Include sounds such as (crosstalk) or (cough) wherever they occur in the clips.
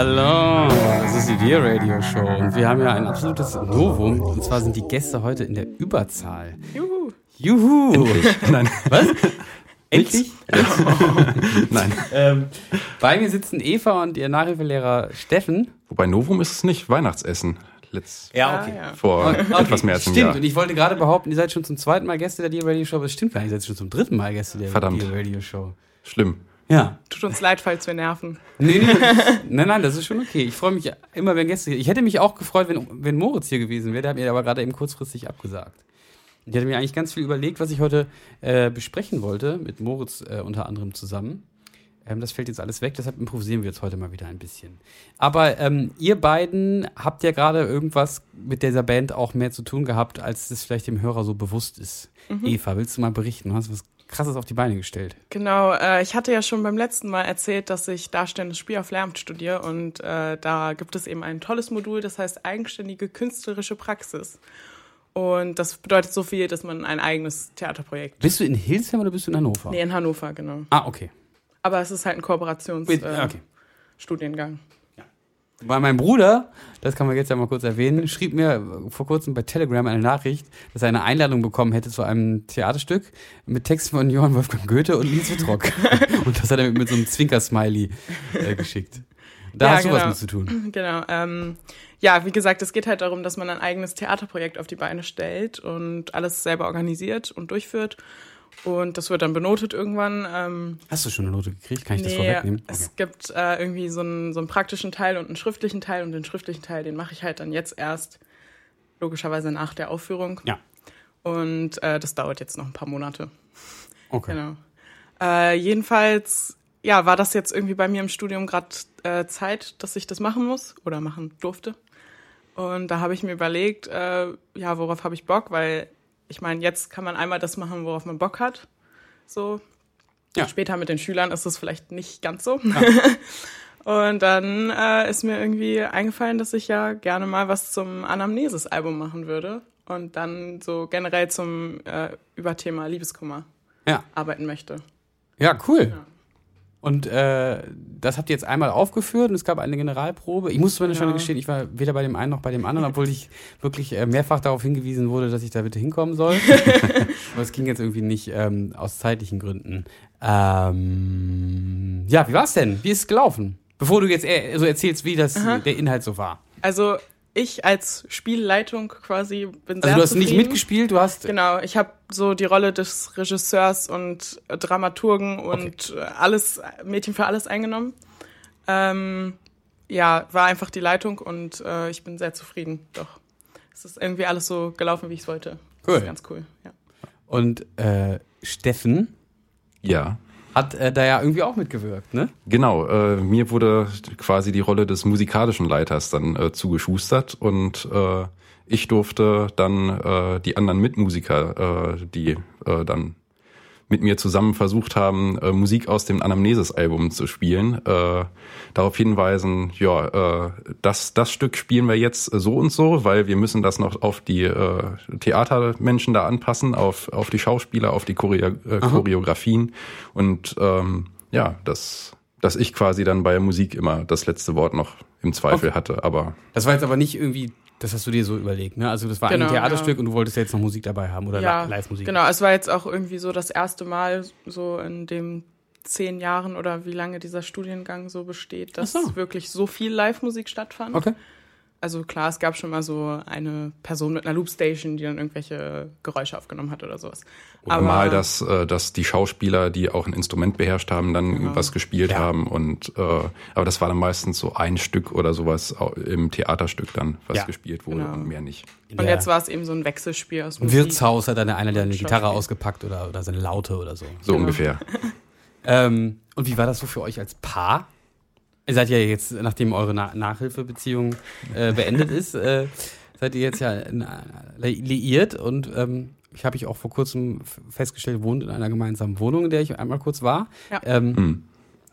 Hallo, das ist die Dear Radio Show und wir haben ja ein absolutes Novum und zwar sind die Gäste heute in der Überzahl. Juhu. Juhu! Endlich. (laughs) Nein. Was? Endlich? (laughs) Nein. Ähm, bei mir sitzen Eva und ihr Nachhilfelehrer Steffen. Wobei Novum ist es nicht, Weihnachtsessen. Letzt, Ja, okay. ja. Vor Okay, etwas mehr als einem Stimmt, Jahr. und ich wollte gerade behaupten, ihr seid schon zum zweiten Mal Gäste der Dear Radio Show, aber es stimmt gar nicht, ihr seid schon zum dritten Mal Gäste der Verdammt. Dear Radio Show. Schlimm. Ja. Tut uns leid, falls wir nerven. Nee, nee, (laughs) nein, nein, das ist schon okay. Ich freue mich immer, wenn Gäste hier. Ich hätte mich auch gefreut, wenn, wenn Moritz hier gewesen wäre. Der hat mir aber gerade eben kurzfristig abgesagt. Ich hatte mir eigentlich ganz viel überlegt, was ich heute äh, besprechen wollte, mit Moritz äh, unter anderem zusammen. Ähm, das fällt jetzt alles weg, deshalb improvisieren wir jetzt heute mal wieder ein bisschen. Aber ähm, ihr beiden habt ja gerade irgendwas mit dieser Band auch mehr zu tun gehabt, als es vielleicht dem Hörer so bewusst ist. Eva, willst du mal berichten? Du hast was Krasses auf die Beine gestellt. Genau, äh, ich hatte ja schon beim letzten Mal erzählt, dass ich darstellendes Spiel auf Lehramt studiere und äh, da gibt es eben ein tolles Modul, das heißt eigenständige künstlerische Praxis. Und das bedeutet so viel, dass man ein eigenes Theaterprojekt. Bist du in Hildesheim oder bist du in Hannover? Nee, in Hannover, genau. Ah, okay. Aber es ist halt ein Kooperationsstudiengang. Äh, okay. Studiengang. Weil mein Bruder, das kann man jetzt ja mal kurz erwähnen, schrieb mir vor kurzem bei Telegram eine Nachricht, dass er eine Einladung bekommen hätte zu einem Theaterstück mit Texten von Johann Wolfgang Goethe und Nils Wittrock. (laughs) und das hat er mit, so einem Zwinker-Smiley äh, geschickt. Da Ja, hast du was genau. mit zu tun. (clears throat) Genau. Ähm, ja, wie gesagt, es geht halt darum, dass man ein eigenes Theaterprojekt auf die Beine stellt und alles selber organisiert und durchführt. Und das wird dann benotet irgendwann. Ähm, Hast du schon eine Note gekriegt? Kann ich das nee, vorwegnehmen? es gibt äh, irgendwie so einen, so einen praktischen Teil und einen schriftlichen Teil. Und den schriftlichen Teil, den mache ich halt dann jetzt erst, logischerweise nach der Aufführung. Ja. Und äh, das dauert jetzt noch ein paar Monate. Okay. Genau. Äh, jedenfalls, ja, war das jetzt irgendwie bei mir im Studium gerade äh, Zeit, dass ich das machen muss oder machen durfte. Und da habe ich mir überlegt, äh, ja, worauf habe ich Bock? Weil ich meine, jetzt kann man einmal das machen, worauf man Bock hat. So. Ja. Später mit den Schülern ist es vielleicht nicht ganz so. (laughs) Und dann äh, ist mir irgendwie eingefallen, dass ich ja gerne mal was zum Anamnesis-Album machen würde. Und dann so generell zum äh, Überthema Liebeskummer Ja. arbeiten möchte. Ja, cool. Und äh, das habt ihr jetzt einmal aufgeführt und es gab eine Generalprobe. Ich muss zumindest schon gestehen, ich war weder bei dem einen noch bei dem anderen, obwohl ich wirklich äh, mehrfach darauf hingewiesen wurde, dass ich da bitte hinkommen soll. (laughs) Aber es ging jetzt irgendwie nicht ähm, aus zeitlichen Gründen. Ähm, ja, wie war's denn? Wie ist es gelaufen? Bevor du jetzt äh, so erzählst, wie das der Inhalt so war. Also ich als Spielleitung quasi bin sehr Also du hast nicht mitgespielt, du hast Genau, ich habe so die Rolle des Regisseurs und äh, Dramaturgen und äh, alles Mädchen für alles eingenommen. Ähm, ja, war einfach die Leitung und äh, ich bin sehr zufrieden. Doch, es ist irgendwie alles so gelaufen, wie ich es wollte. Das Cool. ist ganz cool. Ja. und äh, Steffen Ja, hat äh, da ja irgendwie auch mitgewirkt, ne? genau. Äh, mir wurde quasi die Rolle des musikalischen Leiters dann äh, zugeschustert und äh, ich durfte dann äh, die anderen Mitmusiker, äh, die äh, dann mit mir zusammen versucht haben, äh, Musik aus dem Anamnesis-Album zu spielen, äh, darauf hinweisen, ja, äh, das, das Stück spielen wir jetzt so und so, weil wir müssen das noch auf die äh, Theatermenschen da anpassen, auf, auf die Schauspieler, auf die Choreo äh, Choreografien. Und ähm, ja, dass, dass ich quasi dann bei Musik immer das letzte Wort noch im Zweifel hatte, aber Das war jetzt aber nicht irgendwie, das hast du dir so überlegt, ne? Also das war Genau, ein Theaterstück ja. und du wolltest ja jetzt noch Musik dabei haben oder ja, Li- Live-Musik. genau. Es war jetzt auch irgendwie so das erste Mal so in dem zehn Jahren oder wie lange dieser Studiengang so besteht, dass so. wirklich so viel Live-Musik stattfand. Okay. Also klar, es gab schon mal so eine Person mit einer Loopstation, die dann irgendwelche Geräusche aufgenommen hat oder sowas. Oder mal, dass, äh, dass die Schauspieler, die auch ein Instrument beherrscht haben, dann Genau. was gespielt Ja. haben. Und äh, aber das war dann meistens so ein Stück oder sowas im Theaterstück dann, was Ja. gespielt wurde Genau. und mehr nicht. Und jetzt war es eben so ein Wechselspiel aus Im Musik. Wirtshaus hat dann einer der eine. Gitarre ausgepackt oder, oder seine Laute oder so. So Genau. ungefähr. (laughs) Ähm, und wie war das so für euch als Paar? Ihr seid ja jetzt, nachdem eure Na Nachhilfebeziehung äh, beendet ist, äh, seid ihr jetzt ja liiert und ähm, ich habe ich auch vor kurzem festgestellt, wohnt in einer gemeinsamen Wohnung, in der ich einmal kurz war. Ja. Ähm, hm.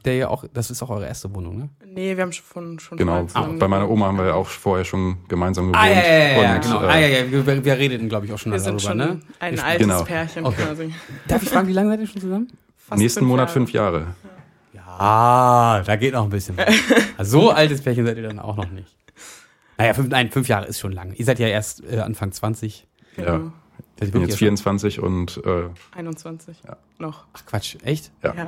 Der ja auch, das ist auch eure erste Wohnung, ne? Nee, wir haben schon schon Genau, bei meiner Oma haben wir ja auch vorher schon gemeinsam gewohnt. Ah, ja, ja, ja, und, genau. Äh, ah, ja, ja, wir, wir redeten, glaube ich, auch schon wir darüber, sind schon ne? Ein altes genau. Pärchen okay. quasi. Darf ich fragen, wie lange seid ihr schon zusammen? Fast Nächsten fünf Monat Jahre. fünf Jahre. Ja, da geht noch ein bisschen was. (laughs) Also so altes Pärchen seid ihr dann auch noch nicht. Naja, fünf, nein, fünf Jahre ist schon lang. Ihr seid ja erst äh, Anfang 20. Genau. Ja. Ich bin jetzt 24 und äh, 21. Ja. Noch. Ach Quatsch, echt? Ja. ja.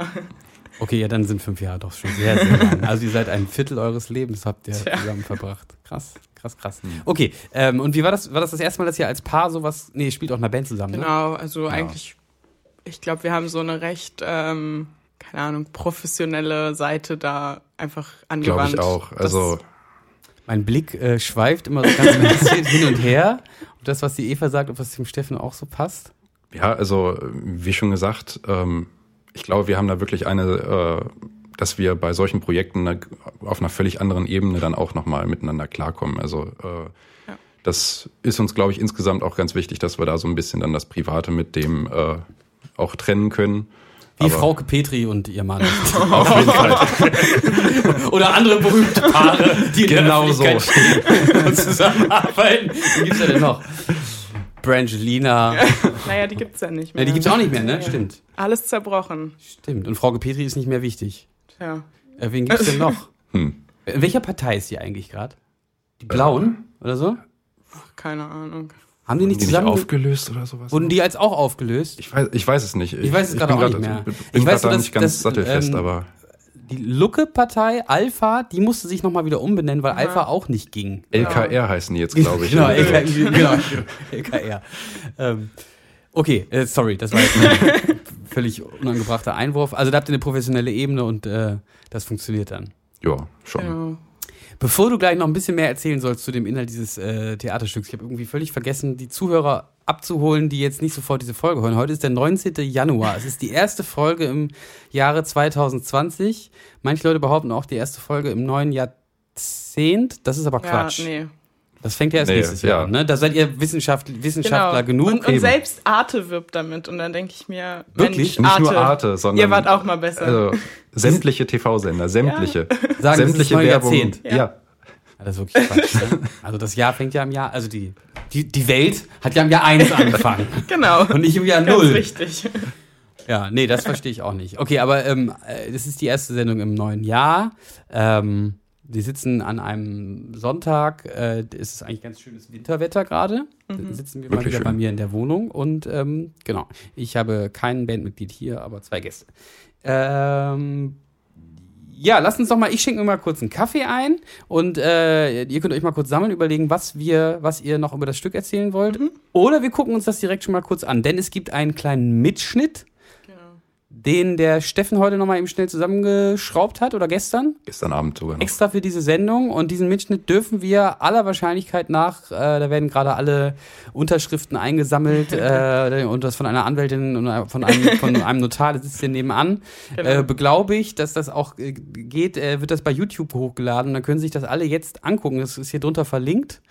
Okay, ja, dann sind fünf Jahre doch schon sehr, sehr lang. Also ihr seid ein Viertel eures Lebens habt ihr Tja. zusammen verbracht. Krass, krass, krass. Mhm. Okay, ähm, und wie war das? War das das erste Mal, dass ihr als Paar sowas? Nee, ihr spielt auch in einer Band zusammen. Ne? Genau, also ja. eigentlich. Ich glaube, wir haben so eine recht, ähm, keine Ahnung, professionelle Seite da einfach angewandt. Glaube ich auch. Also mein Blick äh, schweift immer so ganz ein bisschen hin und her. Und das, was die Eva sagt, ob das dem Steffen auch so passt? Ja, also wie schon gesagt, ähm, ich glaube, wir haben da wirklich eine, äh, dass wir bei solchen Projekten auf einer völlig anderen Ebene dann auch nochmal miteinander klarkommen. Also äh, ja. das ist uns, glaube ich, insgesamt auch ganz wichtig, dass wir da so ein bisschen dann das Private mit dem äh, auch trennen können. Wie Frauke Petri und ihr Mann. (laughs) Auf jeden Fall. (laughs) Oder andere berühmte Paare, die genau so und zusammenarbeiten. Wie gibt's ja denn noch? Brangelina. Naja, die gibt's ja nicht mehr. Ja, die gibt's auch nicht mehr, ne? Stimmt. Alles zerbrochen. Stimmt. Und Frauke Petri ist nicht mehr wichtig. Tja. Äh, wen gibt's denn noch? Hm. In welcher Partei ist die eigentlich gerade? Die Blauen oder so? Keine Ahnung. Haben die nicht die zusammen nicht aufgelöst oder sowas? Wurden die als auch aufgelöst? Ich weiß, ich weiß es nicht. Ich, ich weiß es gerade auch nicht mehr. Bin ich weiß da nicht ganz das, sattelfest, ähm, aber die Lucke-Partei Alpha, die musste sich nochmal wieder umbenennen, weil ja. Alpha auch nicht ging. LKR ja. heißen die jetzt, glaube ich. (laughs) genau, LKR. (laughs) (laughs) genau, LKR. Ähm, okay, äh, sorry, das war jetzt ein völlig unangebrachter Einwurf. Also da habt ihr eine professionelle Ebene und äh, das funktioniert dann. Ja, schon. Ja. Bevor du gleich noch ein bisschen mehr erzählen sollst zu dem Inhalt dieses äh, Theaterstücks, ich habe irgendwie völlig vergessen, die Zuhörer abzuholen, die jetzt nicht sofort diese Folge hören. Heute ist der 19. Januar. Es ist die erste Folge im Jahre 2020. Manche Leute behaupten auch die erste Folge im neuen Jahrzehnt. Das ist aber Quatsch. Ja, nee. Das fängt ja erst nee, nächstes Jahr an, ne? Da seid ihr Wissenschaft, Wissenschaftler genau. genug. Und, und selbst Arte wirbt damit. Und dann denke ich mir, Wirklich? Mensch, Arte, Nicht nur Arte, sondern. Ihr wart auch mal besser. Also, sämtliche TV-Sender, sämtliche. Ja. (laughs) Sagen, sämtliche das Werbung. Jahrzehnt. Ja. ja. Das ist wirklich Quatsch. Ne? Also das Jahr fängt ja im Jahr, also die, die, die Welt hat ja im Jahr 1 angefangen. (laughs) genau. Und nicht im Jahr 0. richtig. Ja, nee, das verstehe ich auch nicht. Okay, aber ähm, äh, das ist die erste Sendung im neuen Jahr. Ähm, wir sitzen an einem Sonntag, äh, es ist eigentlich ganz schönes Winterwetter gerade. Mhm. Sitzen wir mal wieder schön. bei mir in der Wohnung und ähm, genau, ich habe kein Bandmitglied hier, aber zwei Gäste. Ähm, ja, lasst uns doch mal, ich schenke mir mal kurz einen Kaffee ein und äh, ihr könnt euch mal kurz sammeln, überlegen, was wir, was ihr noch über das Stück erzählen wollt. Mhm. Oder wir gucken uns das direkt schon mal kurz an, denn es gibt einen kleinen Mitschnitt den der Steffen heute nochmal eben schnell zusammengeschraubt hat oder gestern. Gestern Abend sogar. Noch. Extra für diese Sendung. Und diesen Mitschnitt dürfen wir aller Wahrscheinlichkeit nach, äh, da werden gerade alle Unterschriften eingesammelt (laughs) äh, und das von einer Anwältin und von einem, von einem Notar, der sitzt hier nebenan, genau. äh, beglaubigt, dass das auch äh, geht, äh, wird das bei YouTube hochgeladen. Dann können sich das alle jetzt angucken. Das ist hier drunter verlinkt.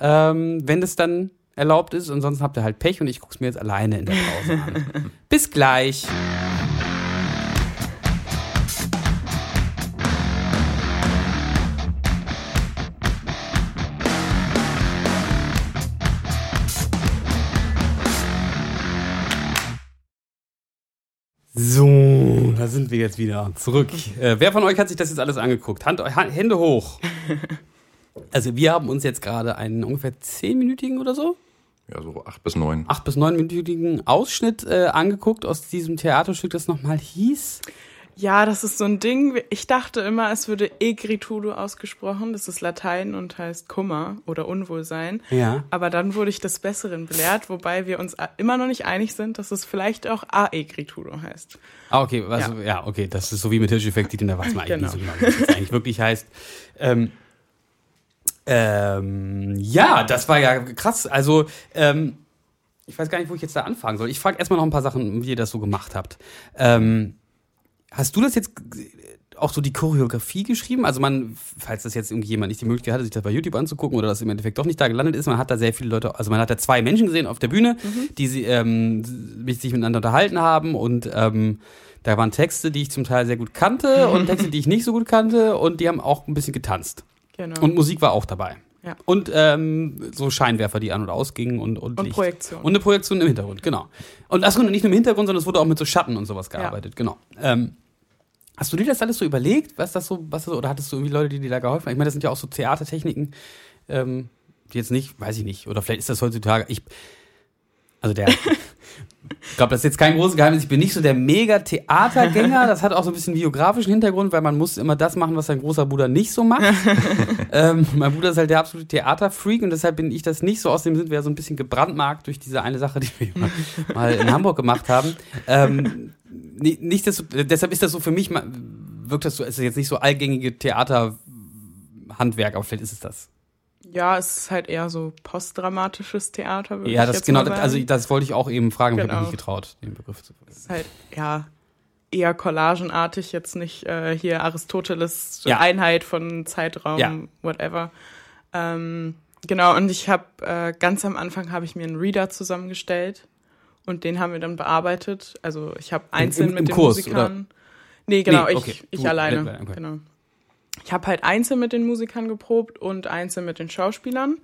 Ähm, wenn es dann erlaubt ist. Ansonsten habt ihr halt Pech und ich gucke es mir jetzt alleine in der Pause an. (laughs) Bis gleich. So, da sind wir jetzt wieder zurück. Äh, wer von euch hat sich das jetzt alles angeguckt? Hand, Hände hoch. (laughs) Also wir haben uns jetzt gerade einen ungefähr zehnminütigen oder so ja, so acht bis neun. Acht bis neunminütigen Ausschnitt äh, angeguckt aus diesem Theaterstück, das nochmal hieß. Ja, das ist so ein Ding. Ich dachte immer, es würde Egritudo ausgesprochen. Das ist Latein und heißt Kummer oder Unwohlsein. Ja. Aber dann wurde ich des Besseren belehrt, wobei wir uns immer noch nicht einig sind, dass es vielleicht auch Aegritudo heißt. Ah, okay. Also, ja. ja. okay. Das ist so wie mit Hirscheffekt, die da weiß man eigentlich genau. nicht so genau, was das eigentlich wirklich heißt. Ähm, ähm, ja, das war ja krass. Also, ähm, ich weiß gar nicht, wo ich jetzt da anfangen soll. Ich frage erstmal noch ein paar Sachen, wie ihr das so gemacht habt. Ähm, hast du das jetzt auch so die Choreografie geschrieben. Also man, falls das jetzt irgendwie jemand nicht die Möglichkeit hatte, sich das bei YouTube anzugucken oder das im Endeffekt doch nicht da gelandet ist, man hat da sehr viele Leute, also man hat da zwei Menschen gesehen auf der Bühne, Mhm. die sie, ähm, sich miteinander unterhalten haben und ähm, da waren Texte, die ich zum Teil sehr gut kannte und (laughs) Texte, die ich nicht so gut kannte und die haben auch ein bisschen getanzt. Genau. Und Musik war auch dabei. Ja. Und ähm, so Scheinwerfer, die an und ausgingen und, und, Und Licht. Projektion. Und eine Projektion im Hintergrund, genau. Und achso, nicht nur im Hintergrund, sondern es wurde auch mit so Schatten und sowas gearbeitet, genau. Ähm, hast du dir das alles so überlegt, was das so, was das, oder hattest du irgendwie Leute, die dir da geholfen haben? Ich meine, das sind ja auch so Theatertechniken, ähm, die jetzt nicht, weiß ich nicht, oder vielleicht ist das heutzutage, ich, also der, ich glaube, das ist jetzt kein großes Geheimnis, ich bin nicht so der Mega-Theatergänger, das hat auch so ein bisschen biografischen Hintergrund, weil man muss immer das machen, was sein großer Bruder nicht so macht. (laughs) ähm, mein Bruder ist halt der absolute Theaterfreak und deshalb bin ich das nicht so. Außerdem sind wir ja so ein bisschen gebrandmarkt durch diese eine Sache, die wir mal- mal in Hamburg gemacht haben. Ähm, ni- nicht desto, deshalb ist das so für mich, wirkt das so, ist jetzt nicht so allgängige Theaterhandwerk, aber vielleicht ist es das. Ja, es ist halt eher so postdramatisches Theater, würde Ja, ich das jetzt genau, also das wollte ich auch eben fragen, ich habe Genau. mich nicht getraut, den Begriff zu Es ist halt, ja, eher collagenartig, jetzt nicht äh, hier Aristoteles Ja. Einheit von Zeitraum, Ja. whatever. Ähm, genau, und ich habe äh, ganz am Anfang habe ich mir einen Reader zusammengestellt und den haben wir dann bearbeitet. Also ich habe einzeln im- mit im den Kurs, Musikern. Nee, genau, Nee, ich, okay. ich Du- alleine. okay. Genau. Ich habe halt einzeln mit den Musikern geprobt und einzeln mit den Schauspielern.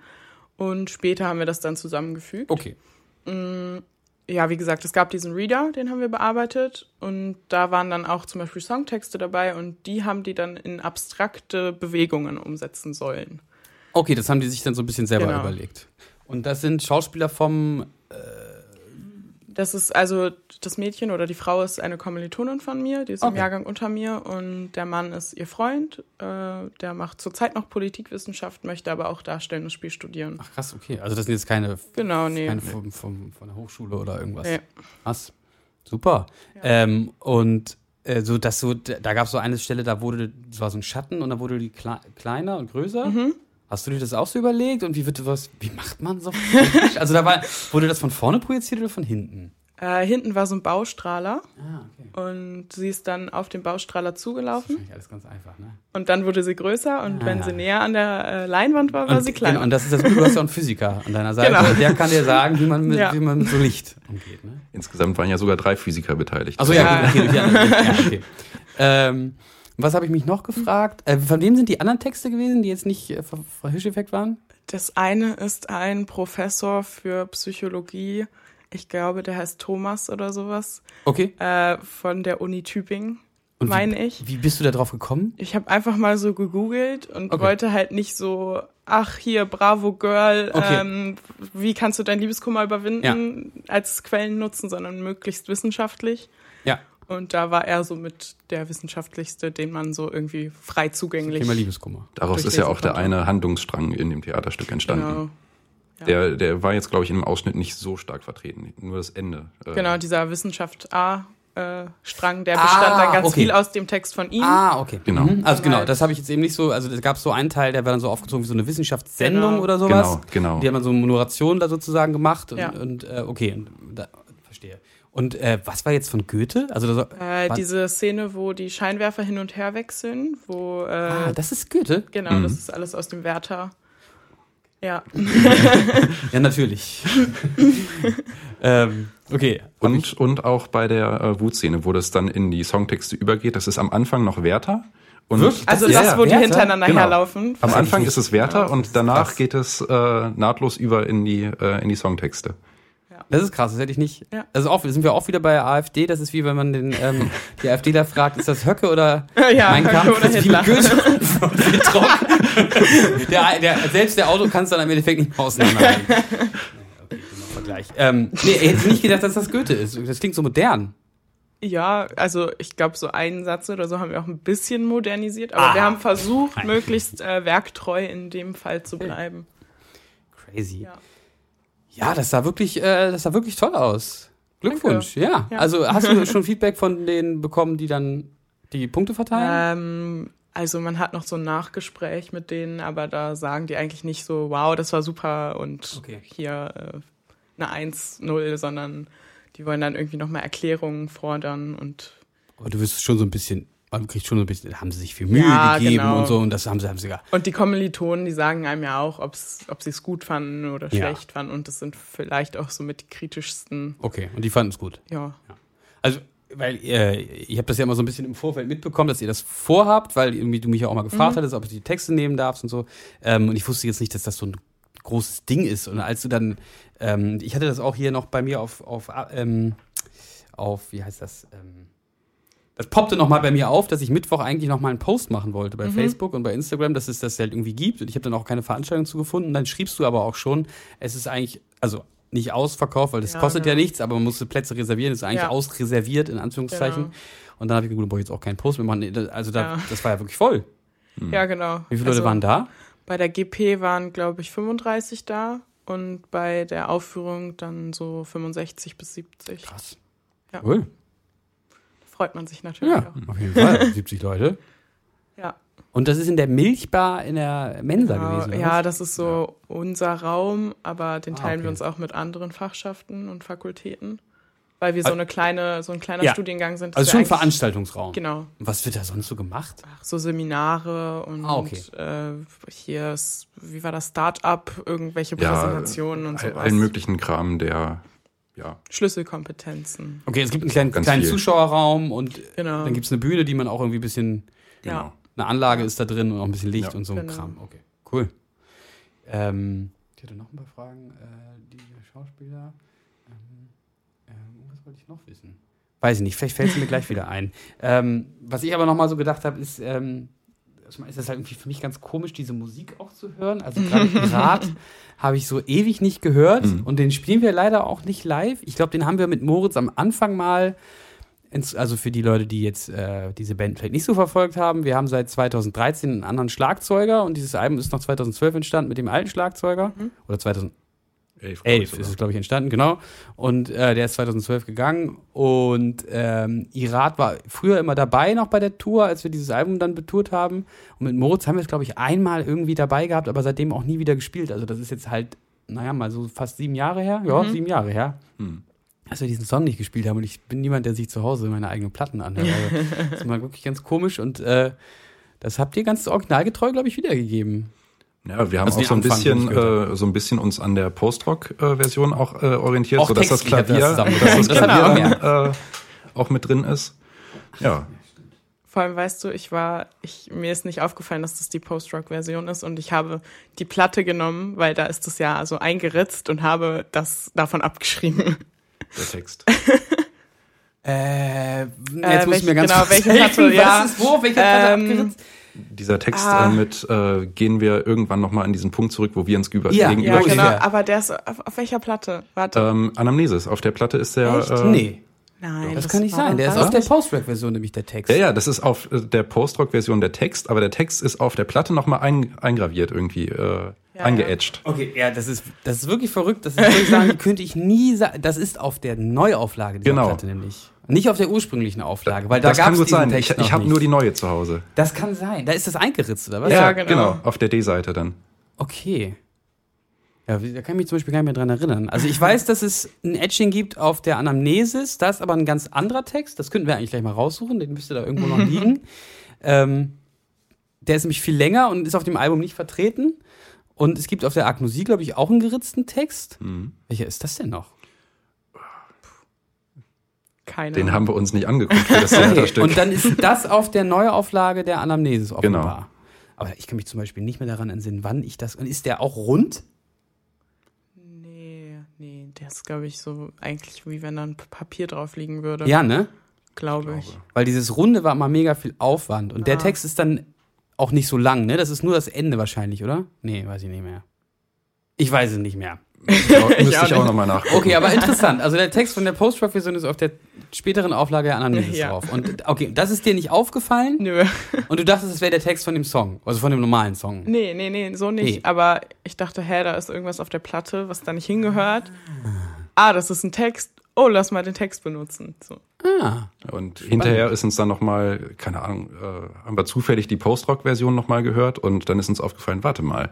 Und später haben wir das dann zusammengefügt. Okay. Ja, wie gesagt, es gab diesen Reader, den haben wir bearbeitet. Und da waren dann auch zum Beispiel Songtexte dabei und die haben die dann in abstrakte Bewegungen umsetzen sollen. Okay, das haben die sich dann so ein bisschen selber Genau. überlegt. Und das sind Schauspieler vom Das ist also das Mädchen oder die Frau ist eine Kommilitonin von mir, die ist im Okay. Jahrgang unter mir und der Mann ist ihr Freund. Äh, der macht zurzeit noch Politikwissenschaft, möchte aber auch darstellendes Spiel studieren. Ach krass, okay. Also das sind jetzt keine, Genau, nee. keine vom, vom, von der Hochschule oder irgendwas. Nee. Krass. Super. Ähm, und äh, so, dass so, da gab es so eine Stelle, da wurde, das war so ein Schatten und da wurde die kle kleiner und größer. Mhm. Hast du dir das auch so überlegt? Und wie wird was, wie macht man so? also da war, wurde das von vorne projiziert oder von hinten? Äh, hinten war so ein Baustrahler Ah, okay. und sie ist dann auf den Baustrahler zugelaufen Wahrscheinlich alles ganz einfach, ne? und dann wurde sie größer und Ah. wenn sie näher an der äh, Leinwand war, war Und, sie kleiner. genau, und das ist das du hast ja einen Physiker an deiner Seite. Genau. Der kann dir sagen, wie man mit, Ja. wie man mit so Licht umgeht. Ne? Insgesamt waren ja sogar drei Physiker beteiligt. Achso, ja, Ja. okay, ja, okay. Ähm, was habe ich mich noch gefragt? Äh, von wem sind die anderen Texte gewesen, die jetzt nicht äh, von Frau Hirscheffekt waren? Das eine ist ein Professor für Psychologie, ich glaube, der heißt Thomas oder sowas, Okay. äh, von der Uni Tübingen, Und meine wie, ich. Wie bist du da drauf gekommen? Ich habe einfach mal so gegoogelt und Okay. wollte halt nicht so, ach hier, bravo Girl, Okay. ähm, wie kannst du dein Liebeskummer überwinden, als Quellen nutzen, sondern möglichst wissenschaftlich. Ja. Und da war er so mit der wissenschaftlichste, den man so irgendwie frei zugänglich. Thema Liebeskummer. Daraus ist ja auch der eine Handlungsstrang in dem Theaterstück entstanden. Genau. Ja. Der, der war jetzt, glaube ich, in dem Ausschnitt nicht so stark vertreten. Nur das Ende. äh, Genau, dieser Wissenschaft A. Äh, Strang, der Ah, bestand dann ganz okay. viel aus dem Text von ihm. Ah, okay. Genau. Mhm. Also genau, das habe ich jetzt eben nicht so, also es gab so einen Teil, der war dann so aufgezogen wie so eine Wissenschaftssendung Genau. oder sowas. Genau, genau. Die hat man so eine Moderation da sozusagen gemacht und, Ja. und äh, okay, und, da, verstehe. Und äh, was war jetzt von Goethe? Also das, Äh, diese Szene, wo die Scheinwerfer hin und her wechseln, wo äh, ah, das ist Goethe? genau, Mhm. das ist alles aus dem Werther. Ja, (laughs) Ja, natürlich. (laughs) ähm, okay. Und, und auch bei der äh, Wutszene, wo das dann in die Songtexte übergeht. Das ist am Anfang noch Werther. Und Wirklich? also das, ja, wo die Werther? hintereinander Genau. herlaufen. am Anfang ist es Werther Ja, und danach krass. geht es äh, nahtlos über in die, äh, in die Songtexte. Das ist krass, das hätte ich nicht. Ja. Also auch, sind wir auch wieder bei der AfD. Das ist wie wenn man den ähm, (laughs) die AfDler fragt, ist das Höcke oder Ja, mein Höcke Kampf? oder Das Hitler. (laughs) Der, der, selbst der Auto kann es dann im Endeffekt nicht mehr auseinanderhalten. Okay, Vergleich. Ähm, nee, ich hätte nicht gedacht, dass das Goethe ist. Das klingt so modern. Ja, also ich glaube, so einen Satz oder so haben wir auch ein bisschen modernisiert, aber Ah. wir haben versucht, möglichst äh, werktreu in dem Fall zu bleiben. Crazy. Ja. Ja, das sah wirklich, äh, das sah wirklich toll aus. Glückwunsch, ja. Ja. Also hast du (laughs) schon Feedback von denen bekommen, die dann die Punkte verteilen? Ähm, also man hat noch so ein Nachgespräch mit denen, aber da sagen die eigentlich nicht so, wow, das war super und Okay. hier äh, eine 1-0, sondern die wollen dann irgendwie nochmal Erklärungen fordern und Aber du wirst schon so ein bisschen man kriegt schon so ein bisschen, haben sie sich viel Mühe Ja, gegeben genau. und so und das haben sie, haben sie gar. Und die Kommilitonen, die sagen einem ja auch, ob's, ob sie es gut fanden oder Ja. schlecht fanden. Und das sind vielleicht auch so mit die kritischsten. Okay, und die fanden es gut. Ja. Also, weil äh, ich habe das ja immer so ein bisschen im Vorfeld mitbekommen, dass ihr das vorhabt, weil irgendwie du mich ja auch mal gefragt hattest, ob du die Texte nehmen darfst und so. Ähm, und ich wusste jetzt nicht, dass das so ein großes Ding ist. Und als du dann, ähm, ich hatte das auch hier noch bei mir auf, auf, ähm, auf wie heißt das? Ähm, das poppte noch mal bei mir auf, dass ich Mittwoch eigentlich noch mal einen Post machen wollte bei Facebook und bei Instagram, dass es das halt irgendwie gibt. Und ich habe dann auch keine Veranstaltung zu gefunden. Dann schriebst du aber auch schon, es ist eigentlich, also nicht ausverkauft, weil das Ja, kostet ja genau. nichts, aber man musste Plätze reservieren, das ist eigentlich Ja. ausreserviert, in Anführungszeichen. Genau. Und dann habe ich gedacht, brauche ich jetzt auch keinen Post mehr machen. Also da, Ja. das war ja wirklich voll. Ja, genau. Wie viele Also, Leute waren da? Bei der GP waren, glaube ich, 35 da. Und bei der Aufführung dann so 65 bis 70. Krass. Ja. Cool. Freut man sich natürlich Ja, auch. auf jeden Fall. (laughs) 70 Leute. Ja. Und das ist in der Milchbar in der Mensa Genau, gewesen. oder ja, was? das ist so unser Raum, aber den Ah, teilen okay. wir uns auch mit anderen Fachschaften und Fakultäten, weil wir so Ah. eine kleine, so ein kleiner Ja. Studiengang sind. Also schon ein Veranstaltungsraum. Genau, Und Was wird da sonst so gemacht? Ach, so Seminare und Ah, okay. äh, hier ist, wie war das Start-up, irgendwelche Ja, Präsentationen und all- sowas. allen möglichen Kram, der, ja, Schlüsselkompetenzen. Okay, es gibt einen kleinen, Ganz kleinen viel. Zuschauerraum und Genau. dann gibt es eine Bühne, die man auch irgendwie ein bisschen, genau. Ja. eine Anlage ist da drin und auch ein bisschen Licht Ja. und so ein Genau. Kram. Okay, cool. Ähm, ich hatte noch ein paar Fragen. Äh, die Schauspieler. Ähm, ähm, was wollte ich noch wissen? Weiß ich nicht, vielleicht fällt es mir gleich wieder ein. Ähm, was ich aber noch mal so gedacht habe, ist, ähm, manchmal ist das halt irgendwie für mich ganz komisch, diese Musik auch zu hören. Also gerade (laughs) Pirat habe ich so ewig nicht gehört mhm. und den spielen wir leider auch nicht live. Ich glaube, den haben wir mit Moritz am Anfang mal also für die Leute, die jetzt äh, diese Band vielleicht nicht so verfolgt haben, wir haben seit 2013 einen anderen Schlagzeuger und dieses Album ist noch 2012 entstanden mit dem alten Schlagzeuger mhm. oder 2000, 11, 11 ist es, glaube ich, entstanden, genau. Und äh, der ist 2012 gegangen. Und ähm, Irat war früher immer dabei noch bei der Tour, als wir dieses Album dann betourt haben. Und mit Moritz haben wir es, glaube ich, einmal irgendwie dabei gehabt, aber seitdem auch nie wieder gespielt. Also das ist jetzt halt, naja, mal so fast sieben Jahre her. Ja, mhm. sieben Jahre her. Mhm. Dass wir diesen Song nicht gespielt haben. Und ich bin niemand, der sich zu Hause meine eigenen Platten anhört. Also, das ist mal wirklich ganz komisch. Und äh, das habt ihr ganz originalgetreu, glaube ich, wiedergegeben. Ja, wir haben Also auch so ein bisschen, äh, so ein bisschen uns an der Post-Rock-Version auch äh, orientiert, Auch sodass das das Klavier, zusammengebracht. dass das Das Klavier äh, auch mit drin ist. Ja, Vor allem, weißt du, ich war, ich, mir ist nicht aufgefallen, dass das die Post-Rock-Version ist und ich habe die Platte genommen, weil da ist es ja so eingeritzt und habe das davon abgeschrieben. der Text. (laughs) Äh, jetzt muss welche- ich mir ganz genau, (laughs) kurz welche helfen. Platte, ja. Was ist wo? Welche Platte Ähm, abgeritzt? Dieser Text Ah. äh, mit äh, gehen wir irgendwann nochmal an diesen Punkt zurück, wo wir uns über Ja, Ja, gegenüberstehen. genau, aber der ist auf, auf welcher Platte? Warte. Ähm, Anamnesis, auf der Platte ist der. Echt? Äh, nee, Nein, das, kann nicht sein. Der ist das auf der nicht. Post-Track-Version nämlich der Text. Ja, ja, das ist auf äh, der Post-Rock-Version der Text, aber der Text ist auf der Platte nochmal ein, eingraviert irgendwie, äh, eingeetcht. Okay, ja, das ist, das ist wirklich verrückt. Das ist, würde ich sagen, (laughs) könnte ich nie sagen. Das ist auf der Neuauflage dieser Genau. Platte nämlich. Nicht auf der ursprünglichen Auflage, weil da das gab kann es gut diesen sein. Text Ich, ich habe nur die neue zu Hause. Das kann sein. Da ist das eingeritzt, oder was? Ja, genau. Auf der D-Seite dann. Okay. Ja, da kann ich mich zum Beispiel gar nicht mehr dran erinnern. Also ich weiß, dass es ein Etching gibt auf der Anamnesis. Da ist aber ein ganz anderer Text. Das könnten wir eigentlich gleich mal raussuchen. Den müsste da irgendwo noch (laughs) liegen. Ähm, der ist nämlich viel länger und ist auf dem Album nicht vertreten. Und es gibt auf der Agnosie, glaube ich, auch einen geritzten Text. Mhm. Welcher ist das denn noch? Keine. Den haben wir uns nicht angeguckt für das (laughs) Theaterstück. und dann ist das auf der Neuauflage der Anamnesis offenbar. Genau. Aber ich kann mich zum Beispiel nicht mehr daran entsinnen, wann ich das. Und ist der auch rund? Nee, nee, der ist, glaube ich, so eigentlich wie wenn da ein Papier drauf liegen würde. Ja, ne? Glaube ich. Weil dieses Runde war mal mega viel Aufwand. Und der Ah. Text ist dann auch nicht so lang, ne? Das ist nur das Ende wahrscheinlich, oder? Nee, weiß ich nicht mehr. Ich weiß es nicht mehr. Müsste auch ich auch (laughs) nicht. nochmal nachgucken. Okay, aber interessant. Also der Text von der Post-Rock-Version ist auf der späteren Auflage der Anamnesis (laughs) Ja. drauf. Und okay, das ist dir nicht aufgefallen Nö. (laughs) und du dachtest, es wäre der Text von dem Song, also von dem normalen Song. Nee, nee, nee, so nicht. Nee. Aber ich dachte, hä, da ist irgendwas auf der Platte, was da nicht hingehört. Ah, das ist ein Text. Oh, lass mal den Text benutzen. So. Ah, Und hinterher ist uns dann nochmal, keine Ahnung, äh, haben wir zufällig die Post-Rock-Version nochmal gehört und dann ist uns aufgefallen, warte mal,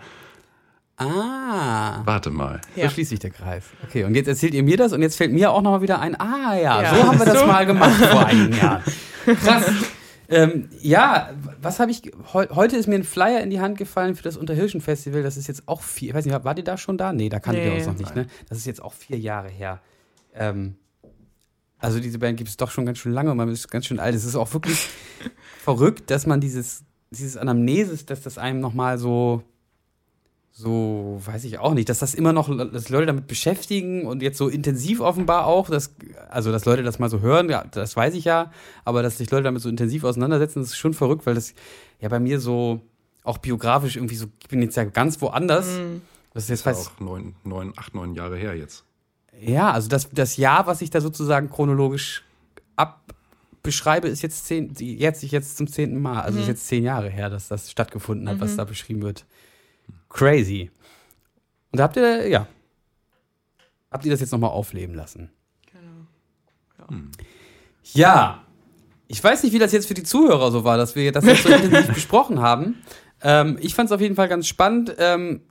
ah. warte mal. Ja. So schließt sich der Kreis. Okay, und jetzt erzählt ihr mir das und jetzt fällt mir auch nochmal wieder ein, ah ja, Ja. so haben wir das So. mal gemacht vor (laughs) einigen Jahren. Krass. Ähm, ja, was habe ich. Heu, heute ist mir ein Flyer in die Hand gefallen für das Unterhirschen Festival. Das ist jetzt auch vier. Ich weiß nicht, war die da schon da? Nee, da kannte Nee. ihr uns noch nicht, ne? Das ist jetzt auch vier Jahre her. Ähm, also diese Band gibt es doch schon ganz schön lange und man ist ganz schön alt. Es ist auch wirklich (laughs) verrückt, dass man dieses, dieses Anamnesis, dass das einem nochmal so, so, weiß ich auch nicht, dass das immer noch, dass Leute damit beschäftigen und jetzt so intensiv offenbar auch, dass, also dass Leute das mal so hören, ja, das weiß ich ja, aber dass sich Leute damit so intensiv auseinandersetzen, das ist schon verrückt, weil das ja bei mir so auch biografisch irgendwie so, ich bin jetzt ja ganz woanders. Das ist jetzt Das fast, ist auch neun, neun, acht, neun Jahre her jetzt. ja, also das, das Jahr, was ich da sozusagen chronologisch abbeschreibe, ist jetzt zehn, jetzt, jetzt zum zehnten Mal. Also ist jetzt zehn Jahre her, dass das stattgefunden hat, was da beschrieben wird. Crazy. Und da habt ihr, ja, habt ihr das jetzt nochmal aufleben lassen? Ja. Ich weiß nicht, wie das jetzt für die Zuhörer so war, dass wir das jetzt so (laughs) intensiv besprochen haben. Ähm, ich fand es auf jeden Fall ganz spannend. Ähm,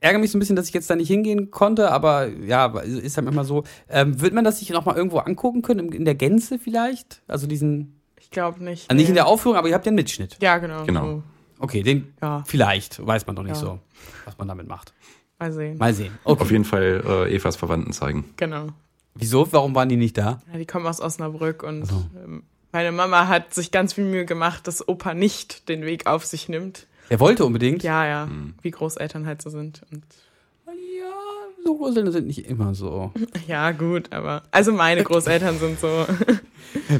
ärgere mich so ein bisschen, dass ich jetzt da nicht hingehen konnte, aber ja, ist halt immer so. Ähm, wird man das sich noch mal irgendwo angucken können, in- in der Gänze vielleicht? Also diesen, Ich glaube nicht. also nicht in nee. der Aufführung, aber ihr habt ja einen Mitschnitt. Ja, genau. Genau. So. Okay, den Ja, vielleicht, weiß man doch nicht Ja. so, was man damit macht. mal sehen. Mal sehen. Okay. Auf jeden Fall äh, Evas Verwandten zeigen. Genau. Wieso? Warum waren die nicht da? Ja, die kommen aus Osnabrück und Ach so. ähm, meine Mama hat sich ganz viel Mühe gemacht, dass Opa nicht den Weg auf sich nimmt. Er wollte unbedingt. Ja, ja, Hm. wie Großeltern halt so sind. Und Ja, so Großeltern sind nicht immer so. (laughs) ja, gut, aber also meine Großeltern sind so (laughs)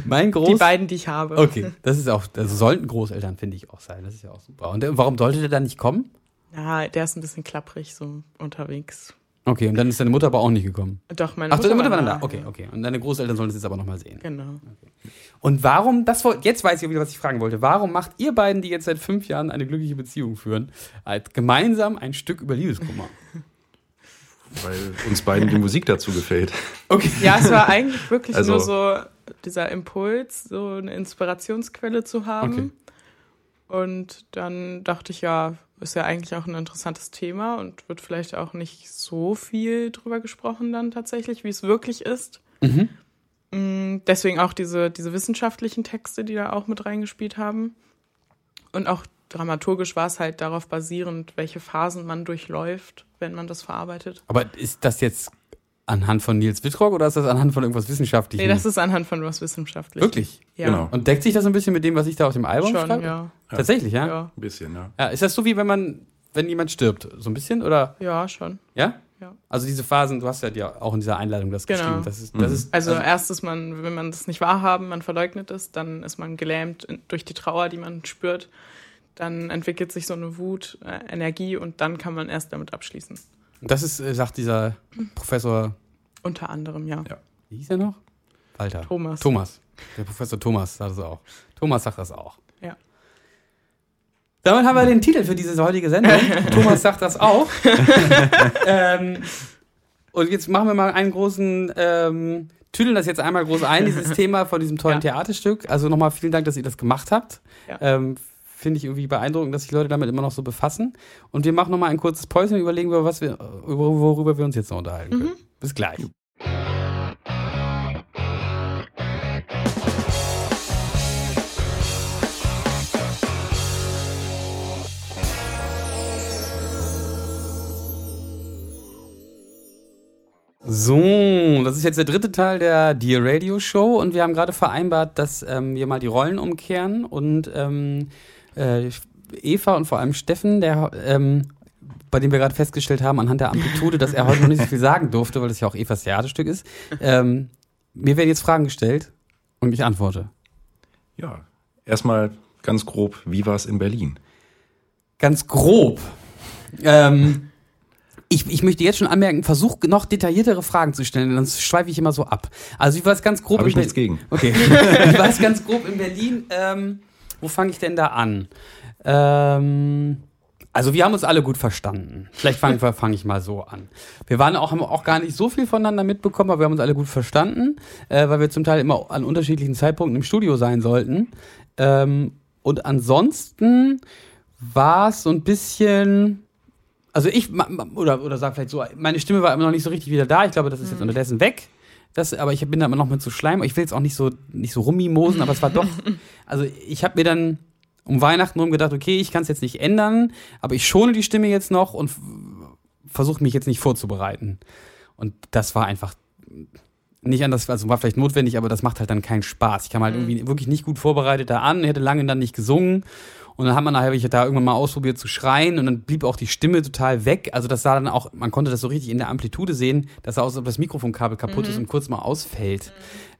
Mein Groß. die beiden, die ich habe. Okay, das ist auch, also sollten Großeltern, finde ich auch sein. Das ist ja auch super. Und warum sollte der dann nicht kommen? Ja, der ist ein bisschen klapprig so unterwegs. Okay, und dann ist deine Mutter aber auch nicht gekommen. Doch, meine Ach, deine Mutter war dann da. da. Okay, okay. Und deine Großeltern sollen es jetzt aber nochmal sehen. Genau. Und warum, das jetzt weiß ich wieder, was ich fragen wollte. Warum macht ihr beiden, die jetzt seit fünf Jahren eine glückliche Beziehung führen, halt gemeinsam ein Stück über Liebeskummer? Weil uns beiden die Musik dazu gefällt. Okay. Ja, es war eigentlich wirklich Also- nur so dieser Impuls, so eine Inspirationsquelle zu haben. Okay. Und dann dachte ich, ja, ist ja eigentlich auch ein interessantes Thema und wird vielleicht auch nicht so viel drüber gesprochen dann tatsächlich, wie es wirklich ist. Mhm. Mm, Deswegen auch diese, diese wissenschaftlichen Texte, die da auch mit reingespielt haben. Und auch dramaturgisch war es halt darauf basierend, welche Phasen man durchläuft, wenn man das verarbeitet. Aber ist das jetzt anhand von Nils Wittrock oder ist das anhand von irgendwas Wissenschaftlichem? Nee, das ist anhand von was wissenschaftlich. Wirklich? Ja. Genau. Und deckt sich das ein bisschen mit dem, was ich da auf dem Album Schon, schreibe? ja. Tatsächlich, ja? ja. Ein bisschen, ja. ja? Ist das so wie wenn man, wenn jemand stirbt? So ein bisschen? Oder? Ja, schon. Ja? Ja. Also diese Phasen, du hast ja dir auch in dieser Einleitung das Genau. geschrieben. Das ist, das ist, Also, erst ist man, wenn man das nicht wahrhaben, man verleugnet es, dann ist man gelähmt durch die Trauer, die man spürt. Dann entwickelt sich so eine Wut, äh, Energie und dann kann man erst damit abschließen. Das ist, äh, sagt dieser Professor, Unter anderem, ja. Ja. wie hieß er noch? Walter. Thomas. Thomas. Der Professor Thomas sagt das auch. Thomas sagt das auch. Ja. Damit haben wir den Titel für diese heutige Sendung. (laughs) Thomas sagt das auch. (laughs) ähm, und jetzt machen wir mal einen großen, ähm, tüdeln das jetzt einmal groß ein, dieses (laughs) Thema von diesem tollen Ja. Theaterstück. Also nochmal vielen Dank, dass ihr das gemacht habt. Ja. Ähm, Finde ich irgendwie beeindruckend, dass sich Leute damit immer noch so befassen. Und wir machen nochmal ein kurzes Päuschen und überlegen, wir, was wir, über- worüber wir uns jetzt noch unterhalten können. Bis gleich. So, das ist jetzt der dritte Teil der Dear Radio Show und wir haben gerade vereinbart, dass ähm, wir mal die Rollen umkehren und ähm, äh, Eva und vor allem Steffen, der, ähm, bei dem wir gerade festgestellt haben, anhand der Amplitude, dass er heute noch nicht so viel sagen durfte, weil das ja auch Evas Theaterstück ist. Ähm, mir werden jetzt Fragen gestellt und ich antworte. Ja. Erstmal ganz grob, wie war es in Berlin? Ganz grob. Ähm, ich, ich möchte jetzt schon anmerken, versuch noch detailliertere Fragen zu stellen, sonst schweife ich immer so ab. Also ich weiß ganz grob. Habe ich in nichts gegen. Okay. (laughs) ich weiß ganz grob in Berlin. Ähm, wo fange ich denn da an? Ähm, also wir haben uns alle gut verstanden. Vielleicht fange (laughs) fang ich mal so an. Wir waren auch, haben auch gar nicht so viel voneinander mitbekommen, aber wir haben uns alle gut verstanden, äh, weil wir zum Teil immer an unterschiedlichen Zeitpunkten im Studio sein sollten. Ähm, und ansonsten war es so ein bisschen, also ich, oder, oder sag vielleicht so, meine Stimme war immer noch nicht so richtig wieder da. Ich glaube, das ist jetzt unterdessen weg. Das, aber ich bin da immer noch mit so Schleim. Ich will jetzt auch nicht so, nicht so rummimosen, aber es war doch. (laughs) Also ich habe mir dann um Weihnachten rum gedacht, okay, ich kann es jetzt nicht ändern, aber ich schone die Stimme jetzt noch und versuche mich jetzt nicht vorzubereiten. Und das war einfach nicht anders, also war vielleicht notwendig, aber das macht halt dann keinen Spaß. Ich kam halt irgendwie wirklich nicht gut vorbereitet da an, hätte lange dann nicht gesungen. Und dann hat man nachher ich da irgendwann mal ausprobiert zu schreien und dann blieb auch die Stimme total weg. Also das sah dann auch, man konnte das so richtig in der Amplitude sehen, dass sah aus, ob das Mikrofonkabel kaputt ist und kurz mal ausfällt.